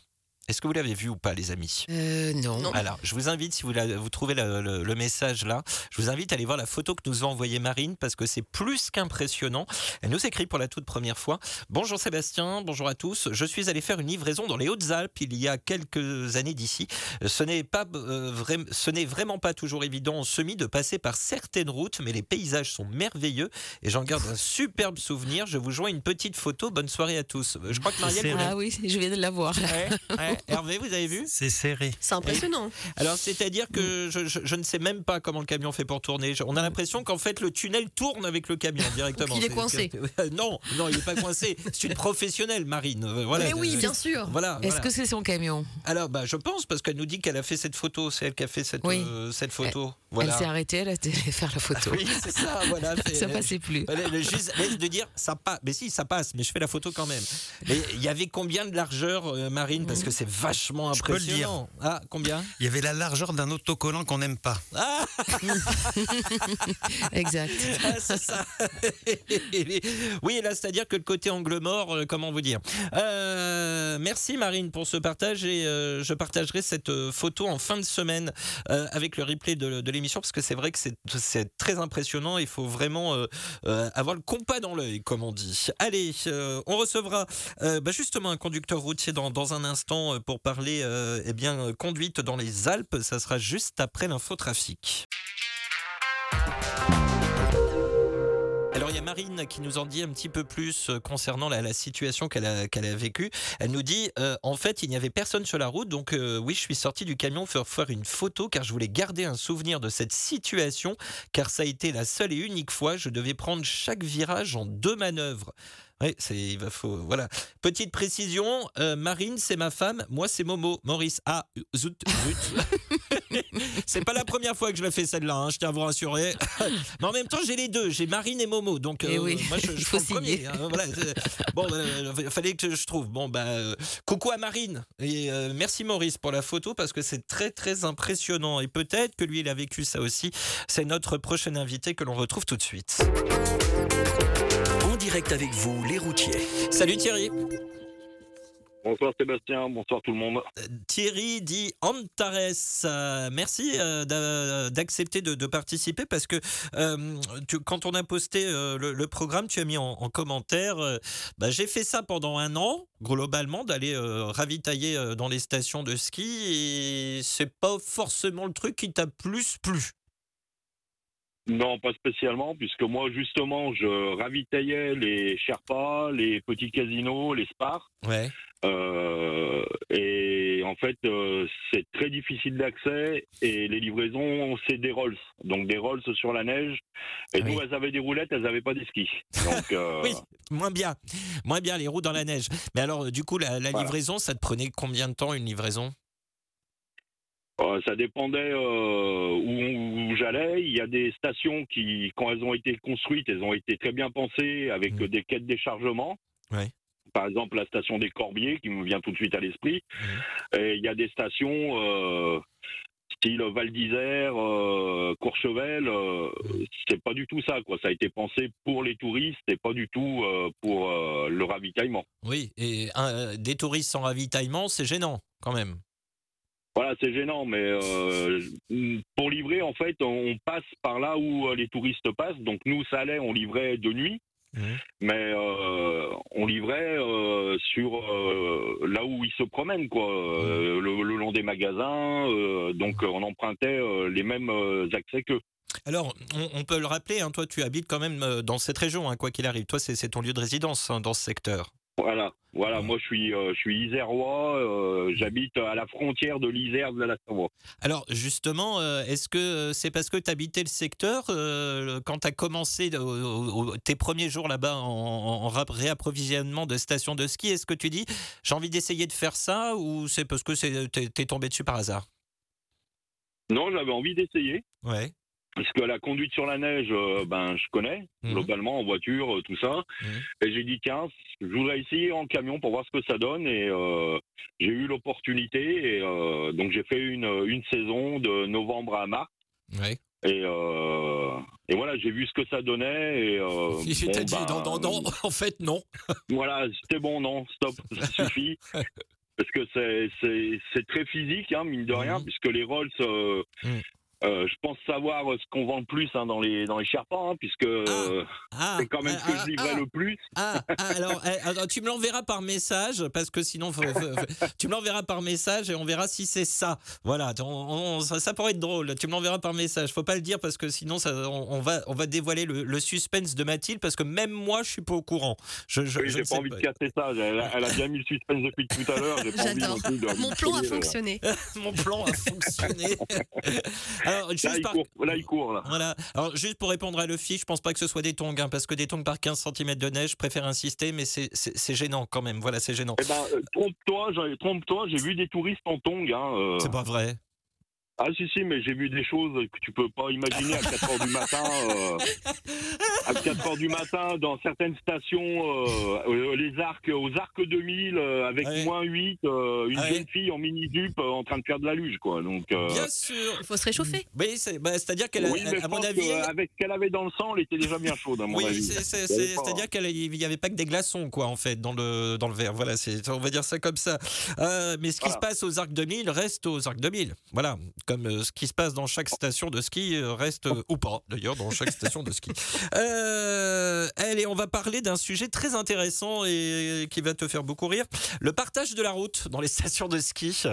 Est-ce que vous l'avez vu ou pas, les amis? Euh, non. Alors, je vous invite, si vous, la- vous trouvez la- le, le message là, je vous invite à aller voir la photo que nous a envoyée Marine parce que c'est plus qu'impressionnant. Elle nous écrit pour la toute première fois Bonjour Sébastien, bonjour à tous. Je suis allé faire une livraison dans les Hautes-Alpes il y a quelques années d'ici. Ce n'est pas euh, vrai- ce n'est vraiment pas toujours évident en semi de passer par certaines routes, mais les paysages sont merveilleux et j'en garde un (laughs) superbe souvenir. Je vous joins une petite photo. Bonne soirée à tous. Je crois que Marielle. Ah oui, je viens de la voir. Ouais, ouais. (laughs) Hervé, vous avez vu? C'est serré. C'est impressionnant. Alors, c'est-à-dire que je, je- je ne sais même pas comment le camion fait pour tourner. On a l'impression qu'en fait, le tunnel tourne avec le camion directement. Qu'il est coincé. Non, non, il n'est pas coincé. C'est une professionnelle, Marine. Euh, Voilà. Mais oui, bien sûr. Voilà. Est-ce voilà. que c'est son camion? Alors, bah, je pense, parce qu'elle nous dit qu'elle a fait cette photo. C'est elle qui a fait cette, Oui. euh, cette photo. Voilà. Elle s'est arrêtée, elle a été faire la photo. Oui, c'est ça, (laughs) voilà. Ça passait plus. Est juste de dire ça passe. Mais si, ça passe, mais je fais la photo quand même. Mais il y avait combien de largeur, euh, Marine? Parce que c'est vachement Je peux le dire. impressionnant. Ah, combien? Il y avait la largeur d'un autocollant qu'on n'aime pas. Ah (laughs) Exact. Ah, c'est ça. (laughs) oui, là, c'est-à-dire que le côté angle mort, euh, comment vous dire? Euh, Merci Marine pour ce partage et euh, je partagerai cette photo en fin de semaine euh, avec le replay de, de l'émission parce que c'est vrai que c'est- c'est très impressionnant. Il faut vraiment euh, euh, avoir le compas dans l'œil, comme on dit. Allez, euh, on recevra euh, bah, justement un conducteur routier dans, dans un instant pour parler euh, eh bien, conduite dans les Alpes. Ça sera juste après l'infotrafic. Alors il y a Marine qui nous en dit un petit peu plus euh, concernant la, situation qu'elle a, vécue. Elle nous dit euh, en fait il n'y avait personne sur la route donc euh, oui je suis sorti du camion pour faire une photo car je voulais garder un souvenir de cette situation car ça a été la seule et unique fois je devais prendre chaque virage en deux manœuvres. Oui, c'est il va faut voilà. Petite précision, euh, Marine c'est ma femme, moi c'est Momo, Maurice. Ah zut zut. (laughs) c'est pas la première fois que je le fais celle-là, hein, je tiens à vous rassurer. (laughs) Mais en même temps j'ai les deux, j'ai Marine et Momo, donc Eh euh, oui, moi je, je prends le premier. hein, voilà, bon, euh, il fallait que je trouve. Bon bah euh, coucou à Marine et euh, merci Maurice pour la photo parce que c'est très très impressionnant et peut-être que lui il a vécu ça aussi. C'est notre prochain invité que l'on retrouve tout de suite. Direct avec vous, les routiers. Salut Thierry. Bonsoir Sébastien, bonsoir tout le monde. Thierry dit Antares. Euh, merci euh, d'a- d'accepter de, de participer parce que euh, tu- quand on a posté euh, le, le programme, tu as mis en, en commentaire euh, bah, j'ai fait ça pendant un an, globalement, d'aller euh, ravitailler euh, dans les stations de ski et c'est pas forcément le truc qui t'a plus plu. Non, pas spécialement, puisque moi justement je ravitaillais les Sherpas, les petits casinos, les spars. Ouais. Euh, et en fait, euh, c'est très difficile d'accès et les livraisons, c'est des Rolls. Donc des Rolls sur la neige. Et Ah Oui. nous, elles avaient des roulettes, elles n'avaient pas des skis. Donc, euh, (laughs) Oui, moins bien. Moins bien les roues dans la neige. Mais alors, du coup, la, la Voilà. livraison, ça te prenait combien de temps une livraison? Euh, ça dépendait euh, où, où j'allais. Il y a des stations qui, quand elles ont été construites, elles ont été très bien pensées avec Mhm. des de déchargement. Ouais. Par exemple, la station des Corbiers, qui me vient tout de suite à l'esprit. Et il y a des stations euh, style Val d'Isère, euh, Courchevel. euh, c'est pas du tout ça, quoi. Ça a été pensé pour les touristes et pas du tout pour le ravitaillement. Oui, et un- des touristes sans ravitaillement, c'est gênant quand même. Voilà, c'est gênant, mais euh, pour livrer, en fait, on passe par là où euh, les touristes passent. Donc nous, ça allait, on livrait de nuit, Mhm. mais euh, on livrait euh, sur euh, là où ils se promènent, quoi, euh, le, le long des magasins. donc on empruntait les mêmes accès qu'eux. Alors, on, on peut le rappeler, hein, toi, tu habites quand même dans cette région, hein, quoi qu'il arrive. Toi, c'est c'est ton lieu de résidence hein, dans ce secteur. Voilà, voilà. Moi, je suis, euh, je suis isérois. euh, J'habite à la frontière de l'Isère de la Savoie. Alors, justement, euh, est-ce que c'est parce que tu habitais le secteur quand tu as commencé tes premiers jours là-bas en, réapprovisionnement de stations de ski Est-ce que tu dis j'ai envie d'essayer de faire ça ou c'est parce que t'es t'es tombé dessus par hasard? Non, j'avais envie d'essayer. Ouais. Parce que la conduite sur la neige, euh, ben, je connais, Mhm. globalement, en voiture, euh, tout ça. Mhm. Et j'ai dit, tiens, je voudrais essayer en camion pour voir ce que ça donne. Et euh, j'ai eu l'opportunité. Et donc, j'ai fait une, une saison de novembre à mars. Ouais. Et, et voilà, j'ai vu ce que ça donnait. Et, (laughs) bon, dit bah, non, non, non, en fait, non. (laughs) Voilà, c'était bon, non, stop, (laughs) ça suffit. Parce que c'est- très physique, hein, mine de rien, Mhm. puisque les Rolls, euh. Euh, je pense savoir ce qu'on vend le plus hein, dans les dans les Sherpas, hein, puisque euh, Ah, c'est quand même ce que ah, je livrais ah, le plus. Ah, ah, alors, eh, alors, tu me l'enverras par message parce que sinon faut- faut- faut- tu me l'enverras par message et on verra si c'est ça. Voilà, on- on- ça, ça pourrait être drôle. Tu me l'enverras par message. Faut pas le dire parce que sinon ça, on, on va on va dévoiler le, le suspense de Mathilde parce que même moi je suis pas au courant. Je, je, Oui, je j'ai pas envie de casser ça. Elle a, elle a bien mis le suspense depuis tout à l'heure. J'ai pas envie de- (laughs) Mon plan a fonctionné. Mon plan a fonctionné. Alors Là, juste il par- court, là, il court, là. Voilà. Alors, juste pour répondre à Luffy, je pense pas que ce soit des tongs, hein, parce que des tongs par 15 cm de neige, je préfère insister, mais c'est- gênant quand même. Voilà, c'est gênant. Eh ben, euh, trompe-toi, j'ai- trompe-toi, j'ai vu des touristes en tongs. Hein, euh. C'est pas vrai. Ah si si, mais j'ai vu des choses que tu peux pas imaginer à 4 heures du matin. euh, à 4 heures du matin, dans certaines stations, euh, euh, les arcs, aux arcs 2000, euh, avec Ouais. moins 8, euh, une Ouais. jeune fille en mini-jupe euh, en train de faire de la luge, quoi. Donc, euh, Bien sûr. Il faut se réchauffer. Oui, c'est- bah, qu'elle, oui, à je mon pense avis, ce qu'elle avait dans le sang, elle était déjà bien chaude, à mon oui, avis. c'est- pas- c'est-à-dire qu'il n'y avait pas que des glaçons, quoi, en fait, dans le, dans le verre. Voilà, c'est, on va dire ça comme ça. Euh, mais ce qui Voilà. se passe aux Arcs 2000 reste aux Arcs 2000. Voilà, comme euh, ce qui se passe dans chaque station de ski euh, reste, euh, ou pas, d'ailleurs, dans chaque station de ski. (laughs) Euh, allez, on va parler d'un sujet très intéressant et qui va te faire beaucoup rire. Le partage de la route dans les stations de ski. (laughs)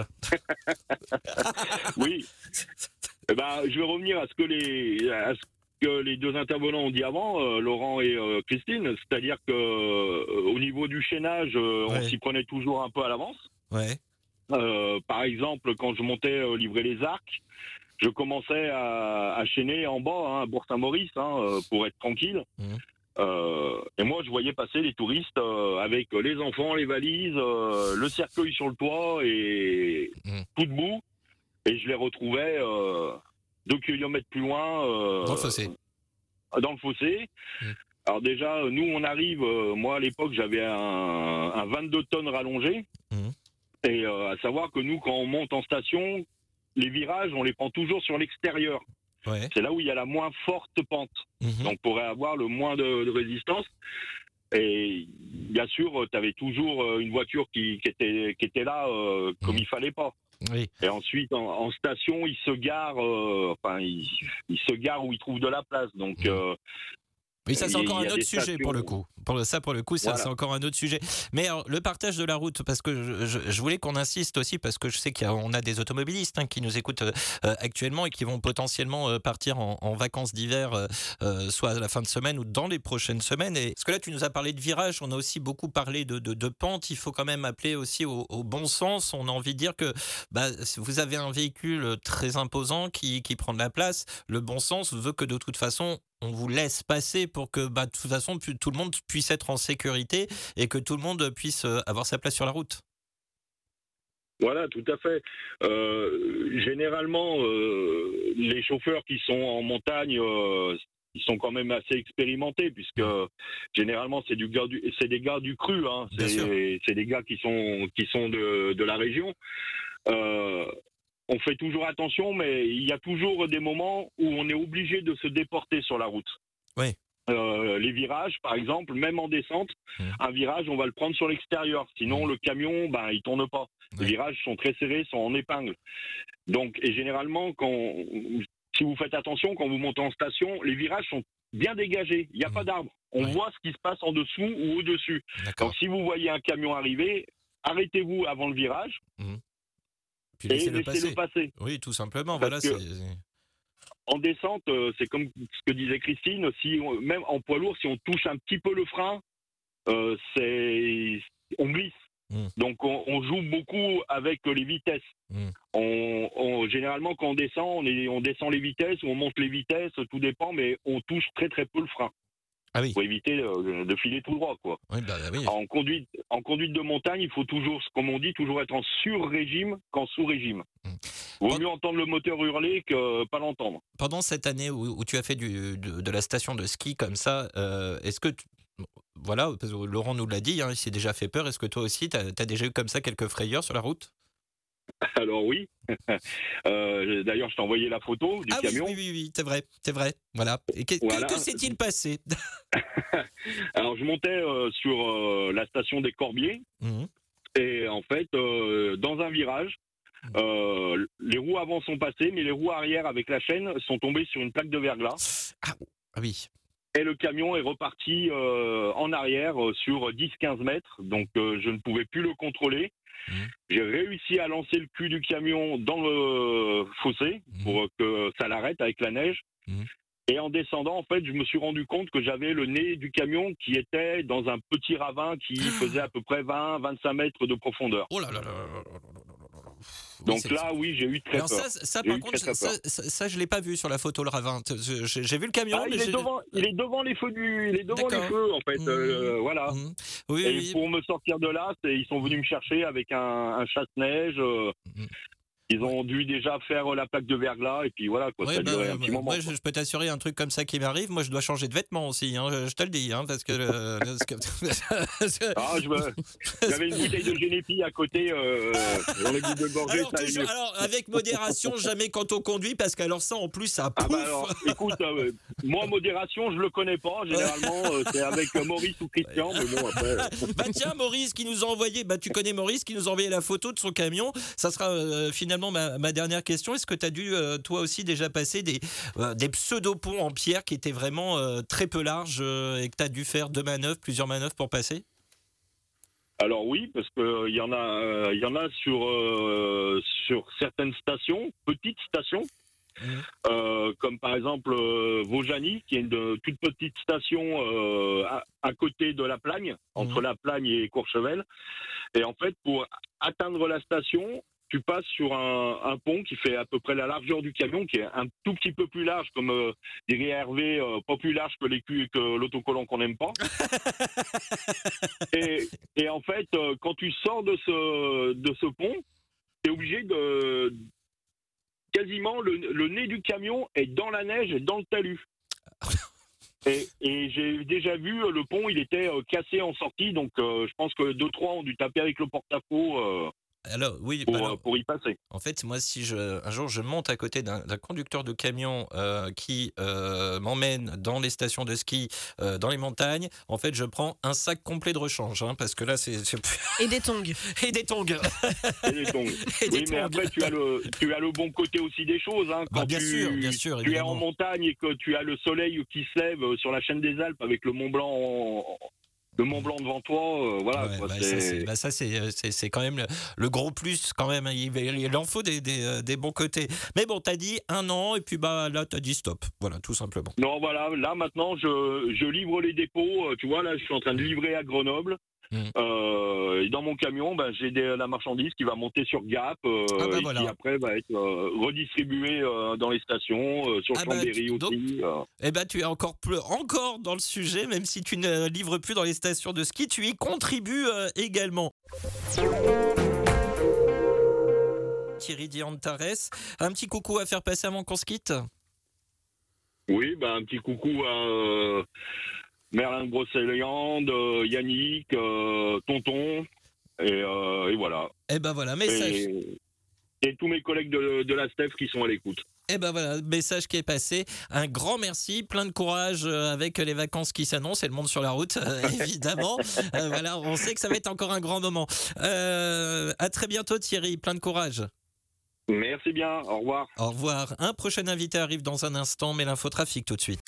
Oui. Eh ben, je vais revenir à ce que les, à ce que les deux intervenants ont dit avant, euh, Laurent et euh, Christine, c'est-à-dire que euh, au niveau du chaînage, euh, on s'y prenait toujours un peu à l'avance. Ouais. Euh, par exemple, quand je montais euh, livrer les arcs, je commençais à, à chaîner en bas, hein, à Bourg-Saint-Maurice, hein, euh, pour être tranquille. Euh, et moi, je voyais passer les touristes euh, avec les enfants, les valises, euh, le cercueil sur le toit et Mhm. tout debout. Et je les retrouvais deux kilomètres plus loin. Dans le fossé. Dans le fossé. Mhm. Alors déjà, nous, on arrive. moi, à l'époque, j'avais un, un 22 tonnes rallongé. Mhm. Et euh, à savoir que nous, quand on monte en station, les virages, on les prend toujours sur l'extérieur. Ouais. C'est là où il y a la moins forte pente. Mhm. Donc, pour avoir le moins de, de résistance. Et bien sûr, tu avais toujours euh, une voiture qui, qui était, qui était là euh, comme Mhm. il fallait pas. Oui. Et ensuite, en, en station, il se gare, euh, enfin, il, il se gare où il trouve de la place. Donc, Mhm. euh, Oui, ça c'est encore un autre sujet pour le coup. Pour le, ça pour le coup, ça Voilà. c'est encore un autre sujet. Mais alors, le partage de la route, parce que je, voulais qu'on insiste aussi, parce que je sais qu'on a, des automobilistes hein, qui nous écoutent euh, euh, actuellement et qui vont potentiellement euh, partir en, en vacances d'hiver, euh, soit à la fin de semaine ou dans les prochaines semaines. Et, parce que là, tu nous as parlé de virage, on a aussi beaucoup parlé de, de, de pente. Il faut quand même appeler aussi au, au bon sens. On a envie de dire que bah, vous avez un véhicule très imposant qui, qui prend de la place. Le bon sens veut que de toute façon, on vous laisse passer pour que bah, de toute façon tout le monde puisse être en sécurité et que tout le monde puisse euh, avoir sa place sur la route. Voilà, tout à fait. Euh, généralement, euh, les chauffeurs qui sont en montagne, euh, ils sont quand même assez expérimentés, puisque généralement c'est du des gars du cru, hein. C'est c'est des gars qui sont qui sont de, de la région. On fait toujours attention, mais il y a toujours des moments où on est obligé de se déporter sur la route. Oui. Euh, les virages, par exemple, même en descente, Mhm. un virage, on va le prendre sur l'extérieur. Sinon, le camion, ben, il tourne pas. Les virages sont très serrés, sont en épingle. Donc, et généralement, quand, si vous faites attention, quand vous montez en station, les virages sont bien dégagés. Il n'y a pas d'arbre. On Ouais. voit ce qui se passe en dessous ou au-dessus. Donc, si vous voyez un camion arriver, arrêtez-vous avant le virage Puis et laissez-le passer. passer. Oui, tout simplement. Parce Voilà, En descente, euh, c'est comme ce que disait Christine, si on- même en poids lourd, si on touche un petit peu le frein, euh, c'est on glisse. Mm. Donc on, on joue beaucoup avec les vitesses. Mm. On, on- généralement quand on descend, on, est, on descend les vitesses ou on monte les vitesses, tout dépend, mais on touche très très peu le frein Ah oui. pour éviter euh, de filer tout droit. Quoi. Oui, bah, oui. En conduite, en conduite de montagne, il faut toujours, comme on dit, toujours être en sur-régime qu'en sous-régime. Mm. Vaut mieux entendre le moteur hurler que pas l'entendre. Pendant cette année où, où tu as fait du, de, de la station de ski comme ça, euh, est-ce que. tu- Voilà, parce que Laurent nous l'a dit, hein, il s'est déjà fait peur. Est-ce que toi aussi, tu as, déjà eu comme ça quelques frayeurs sur la route? (laughs) Alors oui. (laughs) Euh, D'ailleurs, je t'ai envoyé la photo du Ah oui, camion. oui, oui, oui, c'est vrai, c'est vrai. Voilà. Et que, que- Voilà. que s'est-il passé (laughs) Alors, je montais euh, sur euh, la station des Corbiers Mhm. et en fait, dans un virage, les roues avant sont passées, mais les roues arrière avec la chaîne sont tombées sur une plaque de verglas Ah oui. Et le camion est reparti euh, en arrière euh, sur 10-15 mètres. Donc, euh, je ne pouvais plus le contrôler. Mhm. J'ai réussi à lancer le cul du camion dans le fossé Mhm. pour que ça l'arrête avec la neige. Mhm. Et en descendant, en fait, je me suis rendu compte que j'avais le nez du camion qui était dans un petit ravin qui faisait à peu près 20-25 mètres de profondeur. Oh là là là Oui, Donc là, oui, j'ai eu très Alors peur. ça, ça par contre, ça, ça, ça, je l'ai pas vu sur la photo le ravin. J'ai vu le camion, Ah, mais il, est devant, il est devant les feux du, il est devant les feux en fait. Mhm. euh, voilà. Mhm. Oui, Et oui. pour me sortir de là, ils sont venus me chercher avec un, un chasse-neige. euh, Mhm. Ils ont dû déjà faire la plaque de verglas et puis voilà quoi. Ouais, ça a bah, duré un bah, petit moment. moi, je, je peux t'assurer un truc comme ça qui m'arrive. Moi, je dois changer de vêtements aussi. hein, je, je te le dis, hein, parce que. euh, Ah, je me- (laughs) J'avais une bouteille de Génépi à côté euh, dans les de gorgée, alors, ça toujours- alors, avec modération, jamais quand on conduit, parce qu'alors ça, en plus, ça Ah pouf. bah alors, écoute, euh, moi modération, je le connais pas. Généralement, euh, c'est avec euh, Maurice ou Christian, mais bon après. euh, Bah tiens, Maurice qui nous a envoyé, bah tu connais Maurice qui nous a envoyé la photo de son camion. Ça sera euh, finalement ma, ma dernière question. Est-ce que tu as dû euh, toi aussi déjà passer des, euh, des pseudo-ponts en pierre qui étaient vraiment euh, très peu larges et que tu as dû faire deux manœuvres, plusieurs manœuvres pour passer? Alors oui, parce que il y en a, il y en a sur sur certaines stations, petites stations, euh, comme par exemple euh, Vaujany, qui est une de- toute petite station euh, à, à côté de la Plagne, entre Mhm. la Plagne et Courchevel. Et en fait, pour atteindre la station, tu passes sur un, un pont qui fait à peu près la largeur du camion, qui est un tout petit peu plus large, comme euh, dirait Hervé, euh, pas plus large que les culs que l'autocollant qu'on n'aime pas. (laughs) et, et en fait, euh, quand tu sors de ce, de ce pont, tu es obligé de. Quasiment, le, le nez du camion est dans la neige et dans le talus. (laughs) Et, et j'ai déjà vu le pont, il était cassé en sortie, donc je pense que deux trois ont dû taper avec le porte-à-faux Alors oui, pour, bah alors, euh, pour y passer. En fait, moi, si je, un jour je monte à côté d'un conducteur de camion euh, qui euh, m'emmène dans les stations de ski, euh, dans les montagnes, en fait, je prends un sac complet de rechange, hein, parce que là, c'est c'est- (laughs) Et des tongs. et des tongs. Et des tongs. (laughs) Et des oui, mais après, tu as, le, tu as le bon côté aussi des choses. Hein, Bah, quand bien tu, sûr, bien sûr, tu es en montagne et que tu as le soleil qui se lève sur la chaîne des Alpes avec le Mont Blanc, en- le Mont Blanc devant toi, euh, voilà. Ouais, quoi, bah, c'est- ça, c'est- bah, ça, c'est- c'est c'est quand même le, le gros plus, quand même. Il, il en faut des, des, euh, des bons côtés. Mais bon, t'as dit un an, et puis bah, là, t'as dit stop. Voilà, tout simplement. Non, voilà, là maintenant, je, je livre les dépôts. euh, Tu vois, là, je suis en train de livrer à Grenoble. Mhm. Euh, et dans mon camion, ben, j'ai des- la marchandise qui va monter sur Gap euh, Ah bah et voilà. qui après va être euh, redistribuée euh, dans les stations, euh, sur Ah bah, Chambéry donc- aussi. euh. Eh ben, tu es encore plus, encore dans le sujet, même si tu ne livres plus dans les stations de ski, tu y contribues également. Thierry Diantares, un petit coucou à faire passer avant qu'on se quitte? Oui, ben, un petit coucou à Merlin de Brocéliande, euh, Yannick, euh, Tonton, et, euh, et voilà. Eh ben voilà, message. Et, et tous mes collègues de, de la STEF qui sont à l'écoute. Eh ben voilà, message qui est passé. Un grand merci, plein de courage avec les vacances qui s'annoncent et le monde sur la route, (laughs) évidemment. Euh, voilà, on sait que ça va être encore un grand moment. Euh, à très bientôt Thierry, plein de courage. Merci bien, au revoir. Au revoir. Un prochain invité arrive dans un instant, mais l'infotrafic tout de suite.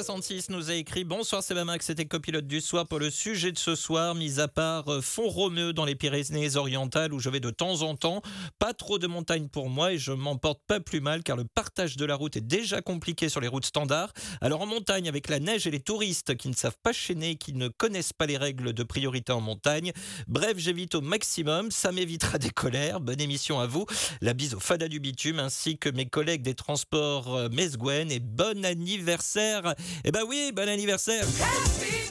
Mika66 nous a écrit Bonsoir Sebamax, c'était copilote du soir pour le sujet de ce soir, mis à part euh, Font-Romeu dans les Pyrénées-Orientales où je vais de temps en temps. Pas trop de montagne pour moi et je m'en porte pas plus mal car le partage de la route est déjà compliqué sur les routes standards. Alors en montagne, avec la neige et les touristes qui ne savent pas chaîner, qui ne connaissent pas les règles de priorité en montagne, bref, j'évite au maximum, ça m'évitera des colères. Bonne émission à vous. La bise au Fada du bitume ainsi que mes collègues des transports euh, Mesguen et bon anniversaire Eh ben oui, bon anniversaire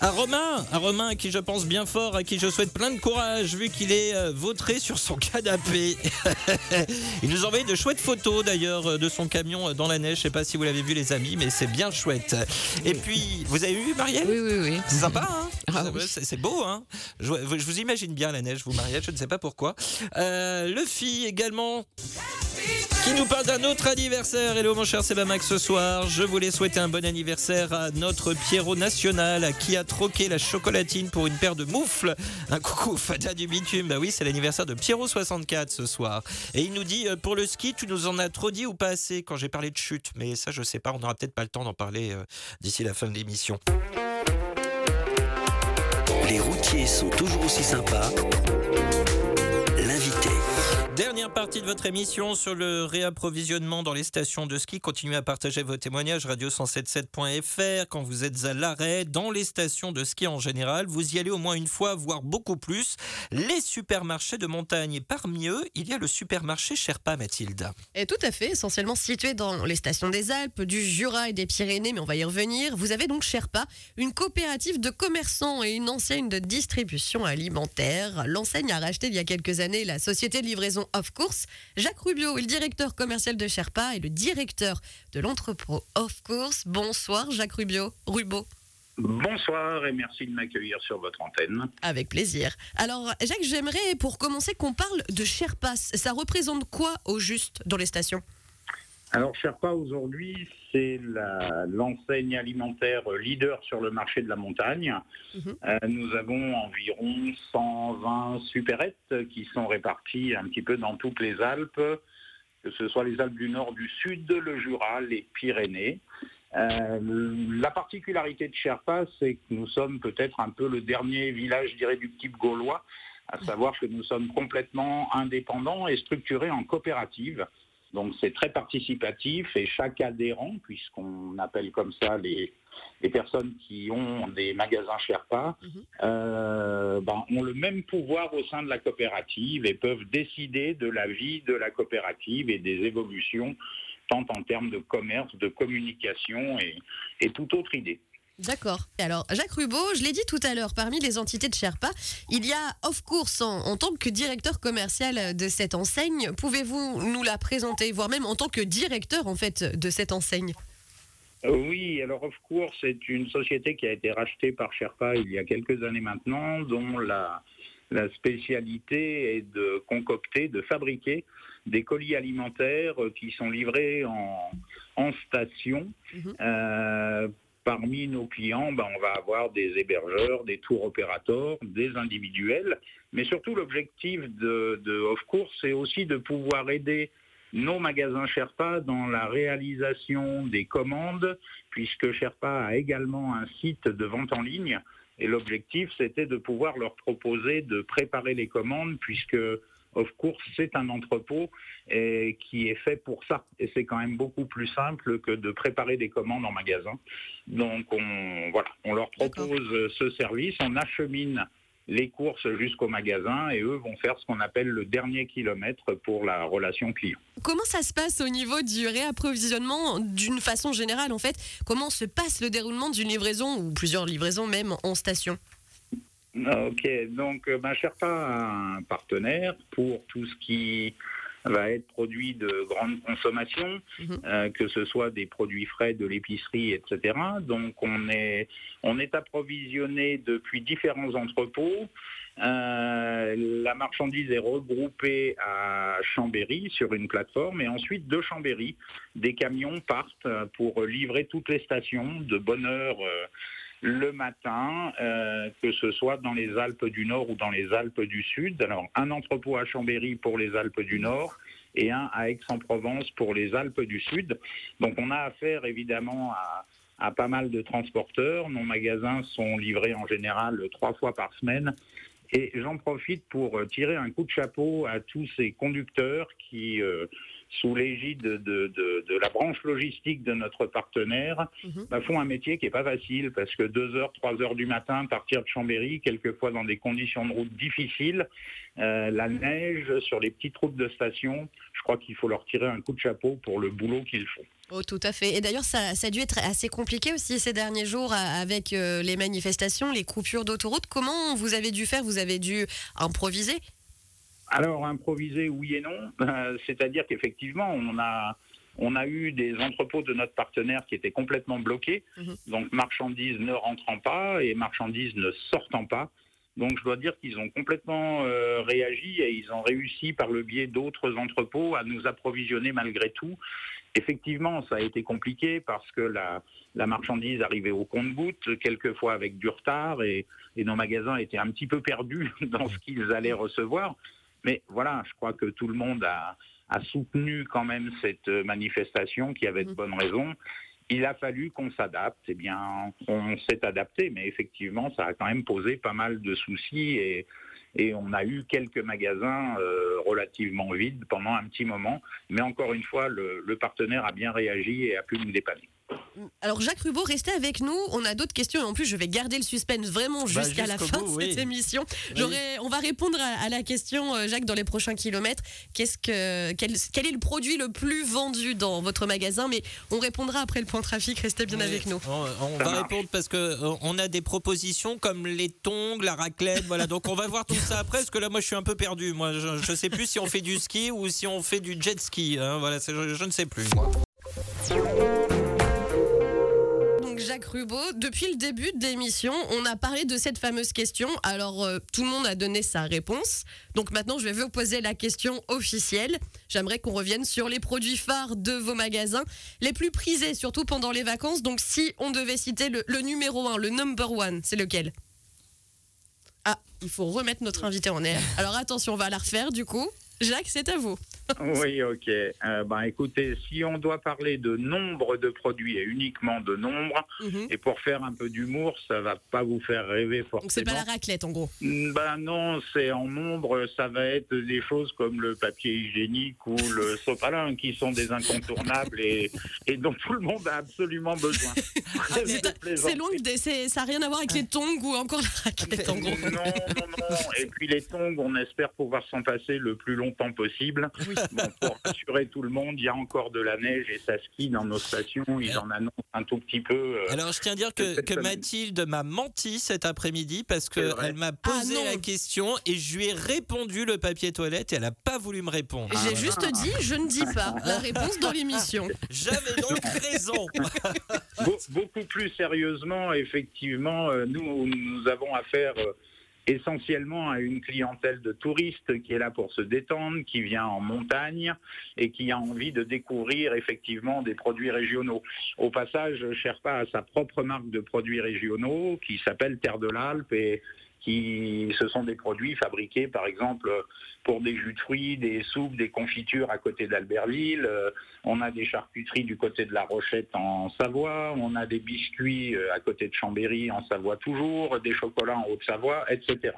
à Romain, à Romain à qui je pense bien fort, à qui je souhaite plein de courage vu qu'il est euh, vautré sur son (laughs) canapé. (laughs) Il nous a envoyé de chouettes photos d'ailleurs euh, de son camion euh, dans la neige. Je sais pas si vous l'avez vu les amis, mais c'est bien chouette. Et puis, vous avez vu Marielle? Oui, oui, oui. C'est sympa, hein? Ah oui. C'est beau, hein? Je, je vous imagine bien la neige, vous Marielle, je ne sais pas pourquoi. Euh, le fille également qui nous parle d'un autre anniversaire. Hello mon cher Sebamax ce soir. Je voulais souhaiter un bon anniversaire à notre Pierrot national qui a troqué la chocolatine pour une paire de moufles. Un coucou Fada du bitume. Bah oui, c'est l'anniversaire de Pierrot 64 ce soir. Et il nous dit euh, pour le ski, tu nous en as trop dit ou pas assez quand j'ai parlé de chute. Mais ça, je sais pas, on n'aura peut-être pas le temps d'en parler euh, d'ici la fin de l'émission. Les routiers sont toujours aussi sympas. Dernière partie de votre émission sur le réapprovisionnement dans les stations de ski. Continuez à partager vos témoignages radio177.fr quand vous êtes à l'arrêt dans les stations de ski en général. Vous y allez au moins une fois, voire beaucoup plus. Les supermarchés de montagne et parmi eux, il y a le supermarché Sherpa Mathilde. Et tout à fait, essentiellement situé dans les stations des Alpes, du Jura et des Pyrénées, mais on va y revenir. Vous avez donc Sherpa, une coopérative de commerçants et une enseigne de distribution alimentaire. L'enseigne a racheté il y a quelques années la société de livraison Off Course. Jacques Rubio est le directeur commercial de Sherpa et le directeur de l'entrepôt Off Course. Bonsoir Jacques Rubio. Rubo. Bonsoir et merci de m'accueillir sur votre antenne. Avec plaisir. Alors, Jacques, j'aimerais pour commencer qu'on parle de Sherpa. Ça représente quoi au juste dans les stations? Alors Sherpa aujourd'hui, c'est l'enseigne alimentaire leader sur le marché de la montagne. Mhm. Euh, nous avons environ 120 supérettes qui sont réparties un petit peu dans toutes les Alpes, que ce soit les Alpes du Nord, du Sud, le Jura, les Pyrénées. Euh, la particularité de Sherpa, c'est que nous sommes peut-être un peu le dernier village, je dirais, du type gaulois, à savoir que nous sommes complètement indépendants et structurés en coopérative. Donc c'est très participatif et chaque adhérent, puisqu'on appelle comme ça les, les personnes qui ont des magasins Sherpa, Mhm. euh, ben, ont le même pouvoir au sein de la coopérative et peuvent décider de la vie de la coopérative et des évolutions, tant en termes de commerce, de communication et, et toute autre idée. D'accord. Alors, Jacques Rubot, je l'ai dit tout à l'heure, parmi les entités de Sherpa, il y a Off Course en, en tant que directeur commercial de cette enseigne. Pouvez-vous nous la présenter, voire même en tant que directeur en fait de cette enseigne? Euh, Oui, alors Of Course c'est une société qui a été rachetée par Sherpa il y a quelques années maintenant, dont la, la spécialité est de concocter, de fabriquer des colis alimentaires qui sont livrés en, en station. Mhm. Euh, parmi nos clients, ben, on va avoir des hébergeurs, des tours opérateurs, des individuels, mais surtout l'objectif de, de Course, c'est aussi de pouvoir aider nos magasins Sherpa dans la réalisation des commandes, puisque Sherpa a également un site de vente en ligne. Et l'objectif, c'était de pouvoir leur proposer de préparer les commandes, puisque Of Course, c'est un entrepôt et qui est fait pour ça. Et c'est quand même beaucoup plus simple que de préparer des commandes en magasin. Donc, on, voilà, on leur propose ce service, on achemine les courses jusqu'au magasin et eux vont faire ce qu'on appelle le dernier kilomètre pour la relation client. Comment ça se passe au niveau du réapprovisionnement d'une façon générale en fait? Comment se passe le déroulement d'une livraison ou plusieurs livraisons même en station? Ok, donc euh, ben, Sherpa a un partenaire pour tout ce qui va être produit de grande consommation, Mhm. euh, que ce soit des produits frais, de l'épicerie, etc. Donc on est, on est approvisionné depuis différents entrepôts. Euh, la marchandise est regroupée à Chambéry sur une plateforme et ensuite de Chambéry, des camions partent pour livrer toutes les stations de bonne heure euh, le matin, euh, que ce soit dans les Alpes du Nord ou dans les Alpes du Sud. Alors un entrepôt à Chambéry pour les Alpes du Nord et un à Aix-en-Provence pour les Alpes du Sud. Donc on a affaire évidemment à, pas mal de transporteurs. Nos magasins sont livrés en général trois fois par semaine. Et j'en profite pour euh, tirer un coup de chapeau à tous ces conducteurs qui, euh, sous l'égide de, de- de la branche logistique de notre partenaire, Mhm. bah, font un métier qui n'est pas facile parce que 2 heures, 3 heures du matin, partir de Chambéry, quelquefois dans des conditions de route difficiles, euh, la neige sur les petites routes de station, je crois qu'il faut leur tirer un coup de chapeau pour le boulot qu'ils font. Oh, tout à fait. Et d'ailleurs, ça, ça a dû être assez compliqué aussi ces derniers jours euh, avec euh, les manifestations, les coupures d'autoroute. Comment vous avez dû faire? Vous avez dû improviser? Alors, improviser, oui et non. Euh, C'est-à-dire qu'effectivement, on a, on a eu des entrepôts de notre partenaire qui étaient complètement bloqués. Mhm. Donc, marchandises ne rentrant pas et marchandises ne sortant pas. Donc, je dois dire qu'ils ont complètement euh, réagi et ils ont réussi par le biais d'autres entrepôts à nous approvisionner malgré tout. Effectivement, ça a été compliqué parce que la, la marchandise arrivait au compte-gouttes, quelquefois avec du retard, et, et nos magasins étaient un petit peu perdus (laughs) dans ce qu'ils allaient recevoir. Mais voilà, je crois que tout le monde a, a soutenu quand même cette manifestation qui avait de Mhm. bonnes raisons. Il a fallu qu'on s'adapte. Eh bien, on s'est adapté, mais effectivement, ça a quand même posé pas mal de soucis et, et on a eu quelques magasins euh, relativement vides pendant un petit moment. Mais encore une fois, le, le partenaire a bien réagi et a pu nous dépanner. Alors Jacques Rubeau, restez avec nous. On a d'autres questions et en plus je vais garder le suspense vraiment Bah, jusqu'à la fin bout, de cette oui. émission. J'aurai- on va répondre à, à la question euh, Jacques dans les prochains kilomètres. Qu'est-ce que quel, quel est le produit le plus vendu dans votre magasin? Mais on répondra après le point trafic. Restez bien Oui, avec nous. On, va marche. répondre parce que euh, on a des propositions comme les tongs, la raclette, voilà. Donc on va voir tout ça après parce que là moi je suis un peu perdu. Moi je, je sais plus si on fait du ski ou si on fait du jet ski. hein. Voilà, je, je ne sais plus. moi. Jacques Rubeau, depuis le début de l'émission, on a parlé de cette fameuse question. Alors euh, tout le monde a donné sa réponse. Donc maintenant je vais vous poser la question officielle. J'aimerais qu'on revienne sur les produits phares de vos magasins, les plus prisés surtout pendant les vacances. Donc si on devait citer le, le numéro 1, le number one, c'est lequel? Ah, il faut remettre notre invité en air. Alors attention, on va la refaire du coup. Jacques, c'est à vous. (laughs) Oui, ok. Euh, ben, écoutez, si on doit parler de nombre de produits et uniquement de nombre, Mhm. et pour faire un peu d'humour, ça va pas vous faire rêver Donc c'est forcément. pas la raclette en gros. Ben non, c'est en nombre, ça va être des choses comme le papier hygiénique ou le (laughs) sopalin qui sont des incontournables et, et dont tout le monde a absolument besoin. (laughs) Très C'est- long, ça n'a rien à voir avec les tongs ou encore la raclette en gros. Non, non, non. Et puis les tongs, on espère pouvoir s'en passer le plus longtemps possible. Bon, pour rassurer tout le monde, il y a encore de la neige et ça skie dans nos stations. Ils en annoncent un tout petit peu. euh, Alors je tiens à dire que. Mathilde m'a menti cet après-midi parce qu'elle m'a posé Ah, la question et je lui ai répondu le papier toilette et elle n'a pas voulu me répondre. J'ai juste dit, je ne dis pas la réponse dans l'émission. J'avais donc (laughs) raison. Be- beaucoup plus sérieusement, effectivement, euh, nous, nous avons affaire euh, essentiellement à une clientèle de touristes qui est là pour se détendre, qui vient en montagne et qui a envie de découvrir effectivement des produits régionaux. Au passage, Sherpa a sa propre marque de produits régionaux qui s'appelle Terre de l'Alpe et qui ce sont des produits fabriqués par exemple pour des jus de fruits, des soupes, des confitures à côté d'Albertville. Euh, on a des charcuteries du côté de la Rochette en Savoie, on a des biscuits euh, à côté de Chambéry en Savoie toujours, des chocolats en Haute-Savoie, etc.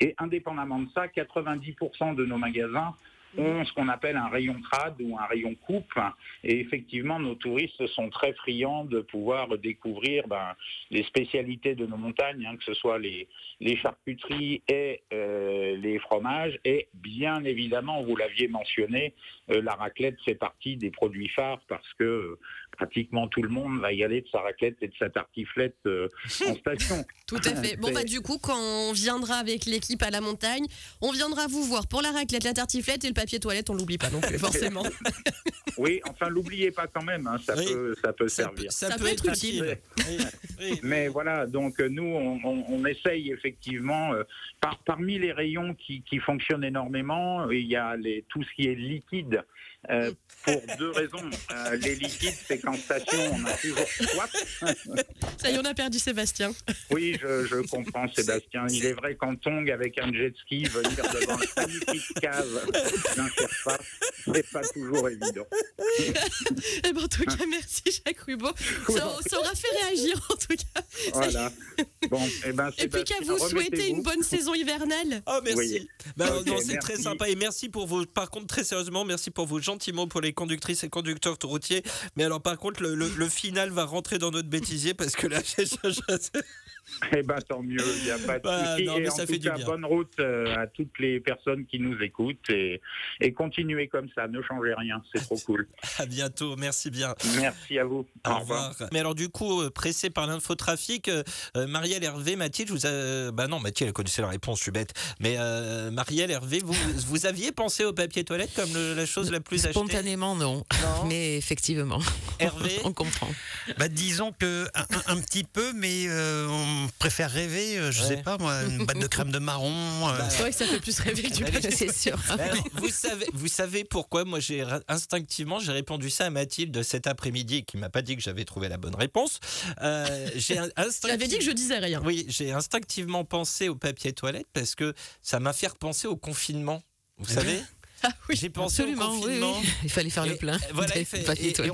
Et indépendamment de ça, 90% de nos magasins ont ce qu'on appelle un rayon trad ou un rayon coupe. Et effectivement, nos touristes sont très friands de pouvoir découvrir ben, les spécialités de nos montagnes, hein, que ce soit les, charcuteries et euh, les fromages. Et bien évidemment, vous l'aviez mentionné, euh, la raclette fait partie des produits phares parce que pratiquement tout le monde va y aller de sa raclette et de sa tartiflette euh, (laughs) en station. Tout à fait. Bon, bah, du coup, quand on viendra avec l'équipe à la montagne, on viendra vous voir pour la raclette, la tartiflette et le papier toilette, on l'oublie pas non plus, (laughs) forcément. (laughs) Oui, enfin, l'oubliez pas quand même, hein, ça, Oui. peut, ça peut Ça, servir. peut- ça Ça peut peut être être utile. Mais voilà, donc euh, nous, on, on- on essaye effectivement, euh, par, parmi les rayons qui, qui fonctionnent énormément, il y a les, tout ce qui est liquide, euh, pour deux raisons. Euh, les liquides, c'est qu'en station, on a toujours soif. Ça y est, on a perdu Sébastien. Oui, je, je comprends, Sébastien. Il est vrai qu'en tong, avec un jet ski, venir devant le magnifique cave d'un Sherpa, c'est pas toujours évident. (laughs) Eh ben, en tout cas, merci Jacques Rubo. Ça, ça aura fait réagir en tout cas. Voilà. Bon, eh ben, Et puis qu'à vous souhaiter une bonne saison hivernale. Oh merci. Oui. Bah, non, c'est très sympa et merci pour vos. Par contre, très sérieusement, merci pour vos pour les conductrices et conducteurs routiers. Mais alors, par contre, le, le- final va rentrer dans notre bêtisier parce que là, je- (laughs) (laughs) Eh ben tant mieux, il n'y a pas de Bah, souci. non, mais et en ça tout fait du cas, bien. bonne route euh, à toutes les personnes qui nous écoutent et, et continuez comme ça, ne changez rien, c'est trop cool. (laughs) à bientôt. Merci bien. Merci à vous. Au revoir. Mais alors du coup, euh, pressé par l'infotrafic, euh, Marielle Hervé, Mathilde, je vous a... bah non, Mathilde elle connaissait la réponse, je suis bête. Mais euh, Marielle Hervé, vous, (laughs) vous aviez pensé au papier toilette comme le- la chose la plus achetée? Spontanément, non. Mais effectivement, Hervé? On comprend. Bah, disons que un, un- petit peu, mais euh, on préfère rêver, euh, je Ouais. sais pas moi, une boîte de (laughs) crème de marron. euh, Bah, C'est vrai que ça fait plus rêver que du (laughs) Bah. C'est sûr. Alors, vous savez, vous savez pourquoi moi j'ai instinctivement j'ai répondu ça à Mathilde cet après-midi qui m'a pas dit que j'avais trouvé la bonne réponse. Euh, j'ai (laughs) un- Tu avais dit que je disais rien. Oui, j'ai instinctivement pensé au papier toilette parce que ça m'a fait repenser au confinement. Vous savez? Ah oui. J'ai pensé Absolument, au oui, confinement. oui. (laughs) Il fallait faire Et- le plein. Voilà, et,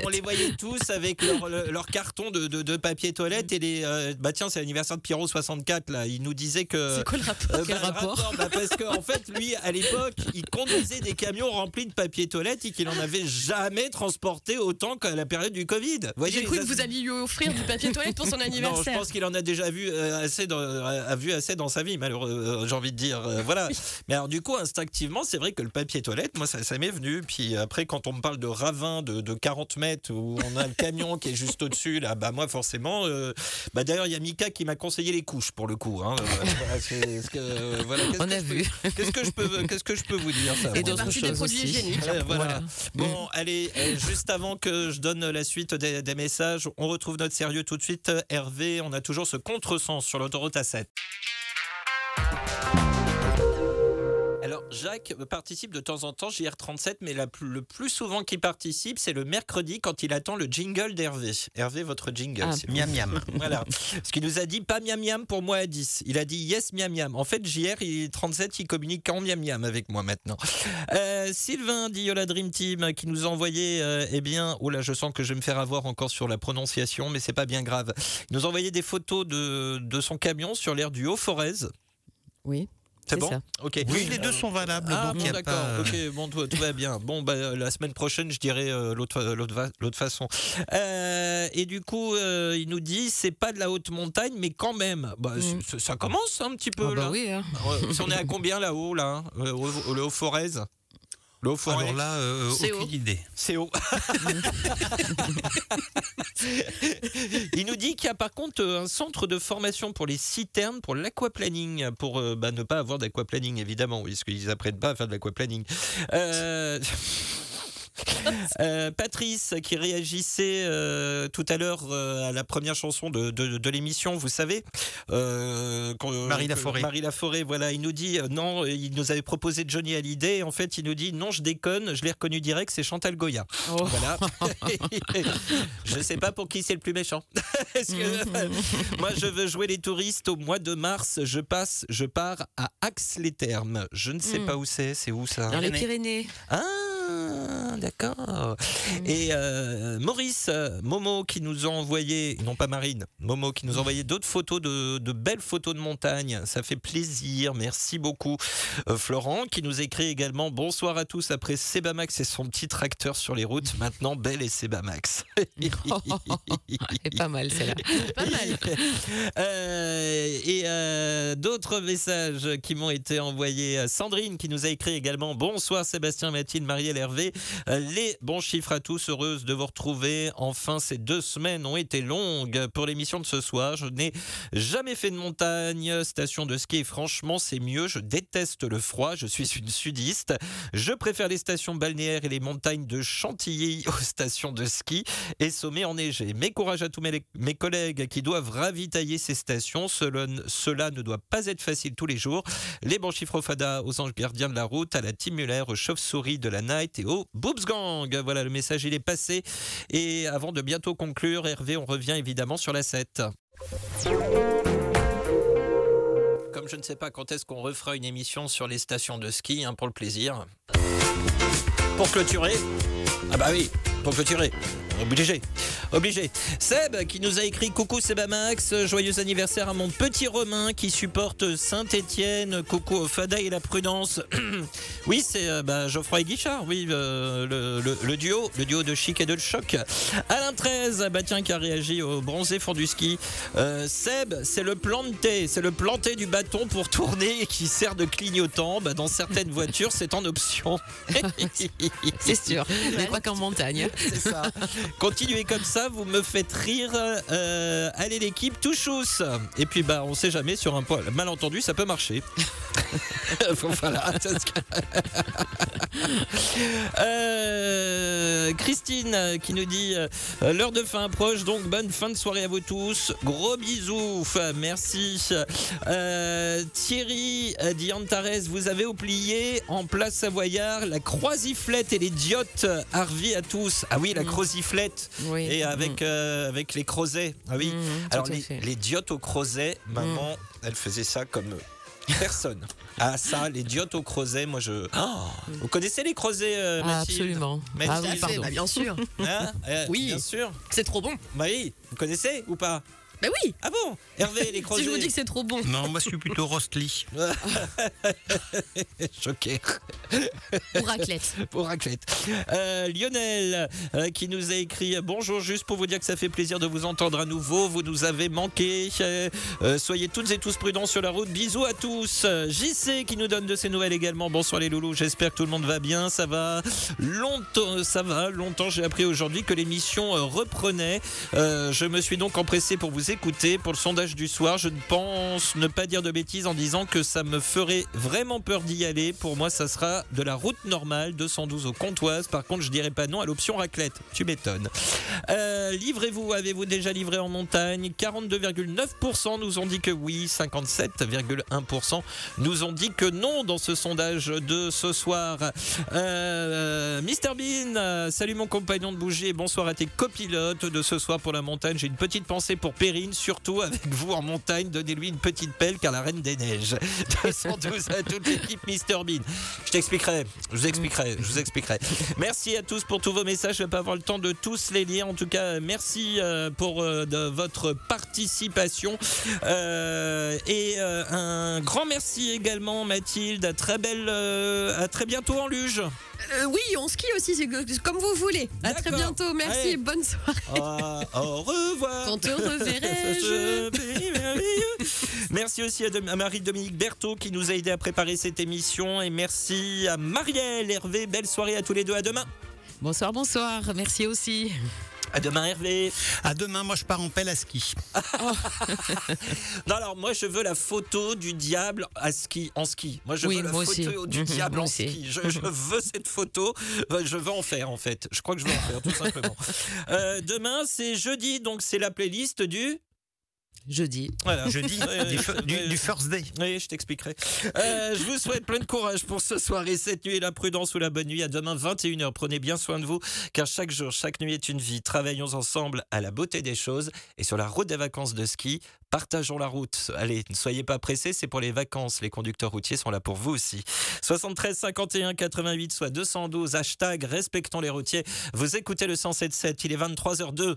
on les voyait tous avec leur, le- leur carton de, de- de papier toilette et les. euh, bah tiens, c'est l'anniversaire de Pierrot 64 là. Il nous disait que. C'est quoi le rapport Euh, bah, le rapport bah, Parce qu'en fait, lui, à l'époque, il conduisait des camions remplis de papier toilette et qu'il en avait jamais transporté autant qu'à la période du Covid. J'ai cru que vous alliez lui offrir du papier toilette pour son (laughs) non, je anniversaire. pense qu'il en a déjà vu euh, assez, dans, a vu assez dans sa vie, malheureux, euh, j'ai envie de dire. euh, voilà. Mais alors, du coup, instinctivement, c'est vrai que le papier toilette, moi, ça, ça m'est venu. Puis après, quand on me parle de ravin de, de 40 mètres où on a le camion qui est juste au-dessus, là, bah, moi, forcément. euh, bah, D'ailleurs, il y a Mika qui m'a conseillé les couches pour le coup. hein. Euh, que- voilà, (laughs) On que a vu. Qu'est-ce que je peux, qu'est-ce que je peux vous dire ça Et bon, d'autres partie des choses produits aussi. hygiéniques. Ouais, voilà. Voilà. Bon, allez, euh, juste avant que je donne la suite des, des messages, on retrouve notre sérieux tout de suite. Hervé, on a toujours ce contresens sur l'autoroute A7. Jacques participe de temps en temps, JR37, mais la plus- le plus souvent qu'il participe, c'est le mercredi quand il attend le jingle d'Hervé. Hervé, votre jingle. Ah, vous Miam miam. (laughs) voilà. Ce qu'il nous a dit, pas miam miam pour moi à 10. Il a dit yes miam miam. En fait, JR, il, 37, il communique qu'en miam miam avec moi maintenant. Euh, Sylvain d'Iola Dream Team qui nous a envoyé, euh, eh bien, oh là, je sens que je vais me faire avoir encore sur la prononciation, mais c'est pas bien grave. Il nous a envoyé des photos de, de son camion sur l'air du Haut-Forez. Oui. C'est bon ça. Ok. Oui, les deux sont valables. Ah donc bon d'accord, pas, euh, ok, bon tout, tout va bien. (laughs) Bon bah euh, la semaine prochaine je dirai euh, l'autre l'autre façon. Euh, et du coup euh, il nous dit c'est pas de la haute montagne mais quand même bah, Mm. ça commence un petit peu Ah bah là. oui, hein. Euh, si on est à combien là-haut là, le haut Forez Le haut Forez Alors là, euh, C'est aucune haut. idée. c'est haut. (laughs) Il nous dit qu'il y a par contre euh, un centre de formation pour les citernes, pour l'aquaplaning, pour euh, bah, ne pas avoir d'aquaplaning évidemment, parce qu'ils apprennent pas à faire de l'aquaplaning. Euh... (laughs) Euh, Patrice qui réagissait euh, tout à l'heure euh, à la première chanson de, de- de l'émission, vous savez, euh, quand- Marie Laforêt. Marie Laforêt, voilà, il nous dit euh, non, il nous avait proposé Johnny Hallyday, en fait il nous dit non, je déconne, je l'ai reconnu direct, c'est Chantal Goya. Oh. Voilà. (laughs) je sais pas pour qui c'est le plus méchant. (laughs) Que, moi, je veux jouer les touristes au mois de mars. Je passe, je pars à Axe-les-Thermes. Je ne sais Mm. pas où c'est. C'est où ça? Dans les Pyrénées. Ah, d'accord. Et euh, Maurice, euh, Momo qui nous a envoyé, non pas Marine, Momo qui nous a envoyé d'autres photos de, de belles photos de montagne. Ça fait plaisir. Merci beaucoup. Euh, Florent qui nous écrit également bonsoir à tous après Sebamax et son petit tracteur sur les routes. Maintenant, Belle et Sebamax. (laughs) Elle est pas mal celle-là. (laughs) Pas mal. Euh, et d'autres messages qui m'ont été envoyés. Sandrine qui nous a écrit également Bonsoir Sébastien, Mathilde, Marielle, Euh, Les bons chiffres à tous, heureuse de vous retrouver. Enfin, ces deux semaines ont été longues pour l'émission de ce soir. Je n'ai jamais fait de montagne, station de ski. Et franchement, c'est mieux. Je déteste le froid. Je suis une sudiste. Je préfère les stations balnéaires et les montagnes de Chantilly (laughs) aux stations de ski et sommets enneigés. Mais courage à tous mes, mes collègues qui doivent ravitailler ces stations. Cela, ne- doit pas être facile tous les jours. Les bons chiffres au FADA, aux anges gardiens de la route, à la Muller, aux chauves-souris de la au Boobs Gang. Voilà, le message il est passé. Et avant de bientôt conclure, Hervé, on revient évidemment sur la 7. Comme je ne sais pas quand est-ce qu'on refera une émission sur les stations de ski, hein, pour le plaisir. Pour clôturer. Ah bah oui, pour clôturer. Obligé, obligé. Seb qui nous a écrit Coucou Sebamax, joyeux anniversaire à mon petit Romain qui supporte Saint-Étienne. Coucou au Fada et la Prudence. (clears throat) oui, c'est euh, bah, Geoffroy et Guichard, oui, euh, le, le- le duo, le duo de chic et de choc. Alain 13, bah tiens, qui a réagi au bronzé fond du ski. Euh, Seb, c'est le planté, c'est le planté du bâton pour tourner et qui sert de clignotant. Bah, dans certaines voitures, c'est en option. (laughs) C'est sûr. Mais pas qu'en montagne. C'est ça. Continuez comme ça, vous me faites rire. Euh, allez l'équipe, tout chousse. Et puis bah on sait jamais sur un point malentendu ça peut marcher. (laughs) Voilà. (laughs) Euh, Christine euh, qui nous dit euh, l'heure de fin approche donc bonne fin de soirée à vous tous. Gros bisous, merci. Thierry dit Antares, vous avez oublié en place Savoyard la croisiflette et les diottes Harvey à tous. Ah oui, la Mm. Oui. et avec, euh, avec les crozets. Ah oui. Mhm, tout Alors les, les diottes au crozet, maman, elle faisait ça comme personne. (laughs) ah ça, les diottes au crozet, moi je. Oh, vous connaissez les crozets euh, Ah, absolument. Ah oui, pardon. Bah, bien sûr. Hein Euh, Oui. Bien sûr. C'est trop bon. Bah oui, vous connaissez ou pas? Bah oui. Ah bon Hervé, les crozets (laughs) Si je vous dis que c'est trop bon. Non, moi je suis plutôt Rostly. (laughs) Choqué. Ou raclette. (laughs) pour raclette. Euh, Lionel euh, qui nous a écrit bonjour juste pour vous dire que ça fait plaisir de vous entendre à nouveau. Vous nous avez manqué. Euh, euh, soyez toutes et tous prudents sur la route. Bisous à tous. Euh, JC qui nous donne de ses nouvelles également. Bonsoir les loulous. J'espère que tout le monde va bien. Ça va longtemps. Ça va longtemps. J'ai appris aujourd'hui que l'émission euh, reprenait. Euh, je me suis donc empressé pour vous écouter pour le sondage du soir. Je ne pense ne pas dire de bêtises en disant que ça me ferait vraiment peur d'y aller. Pour moi, ça sera de la route normale, 212 au Comtoise. Par contre, je dirais pas non à l'option raclette. Tu m'étonnes. Euh, Livrez-vous, avez-vous déjà livré en montagne? 42,9% nous ont dit que oui, 57,1% nous ont dit que non dans ce sondage de ce soir. Euh, Mr Bean, salut mon compagnon de bouger, bonsoir à tes copilotes de ce soir pour la montagne. J'ai une petite pensée pour Perrine, surtout avec vous en montagne. Donnez-lui une petite pelle car la reine des neiges. (laughs) 212 à toute l'équipe Mr Bean. Je t'expliquerai, je vous expliquerai, je vous expliquerai. Merci à tous pour tous vos messages. Je vais pas avoir le temps de tous les lire. En tout cas, merci euh, pour euh, de votre participation. Euh, et un grand merci également, Mathilde. À très belle, à très bientôt en luge. Euh, oui, on skie aussi, comme vous voulez. À très bientôt. Merci. Allez. Bonne soirée. Ah, au revoir. Quand te Merci aussi à Marie-Dominique Berthaud qui nous a aidé à préparer cette émission. Et merci à Marielle, Hervé. Belle soirée à tous les deux. À demain. Bonsoir, bonsoir. Merci aussi. À demain, Hervé. À demain, moi je pars en pelle à ski. (laughs) Non, alors moi je veux la photo du diable à ski, en ski. Moi je Oui, veux la photo (laughs) aussi. du diable en ski. Je, je (laughs) veux cette photo. Euh, Je veux en faire en fait. Je crois que je veux en faire tout simplement. Euh, demain c'est jeudi, donc c'est la playlist du. Jeudi. Voilà. (laughs) Jeudi, du, du- du first day. Oui, je t'expliquerai. Euh, je vous souhaite plein de courage pour ce soir et cette nuit, la prudence ou la bonne nuit. À demain, 21h. Prenez bien soin de vous, car chaque jour, chaque nuit est une vie. Travaillons ensemble à la beauté des choses et sur la route des vacances de ski. Partageons la route. Allez, ne soyez pas pressés, c'est pour les vacances. Les conducteurs routiers sont là pour vous aussi. 73 51 88 soit 212 hashtag respectons les routiers. Vous écoutez le 107.7, il est 23h02.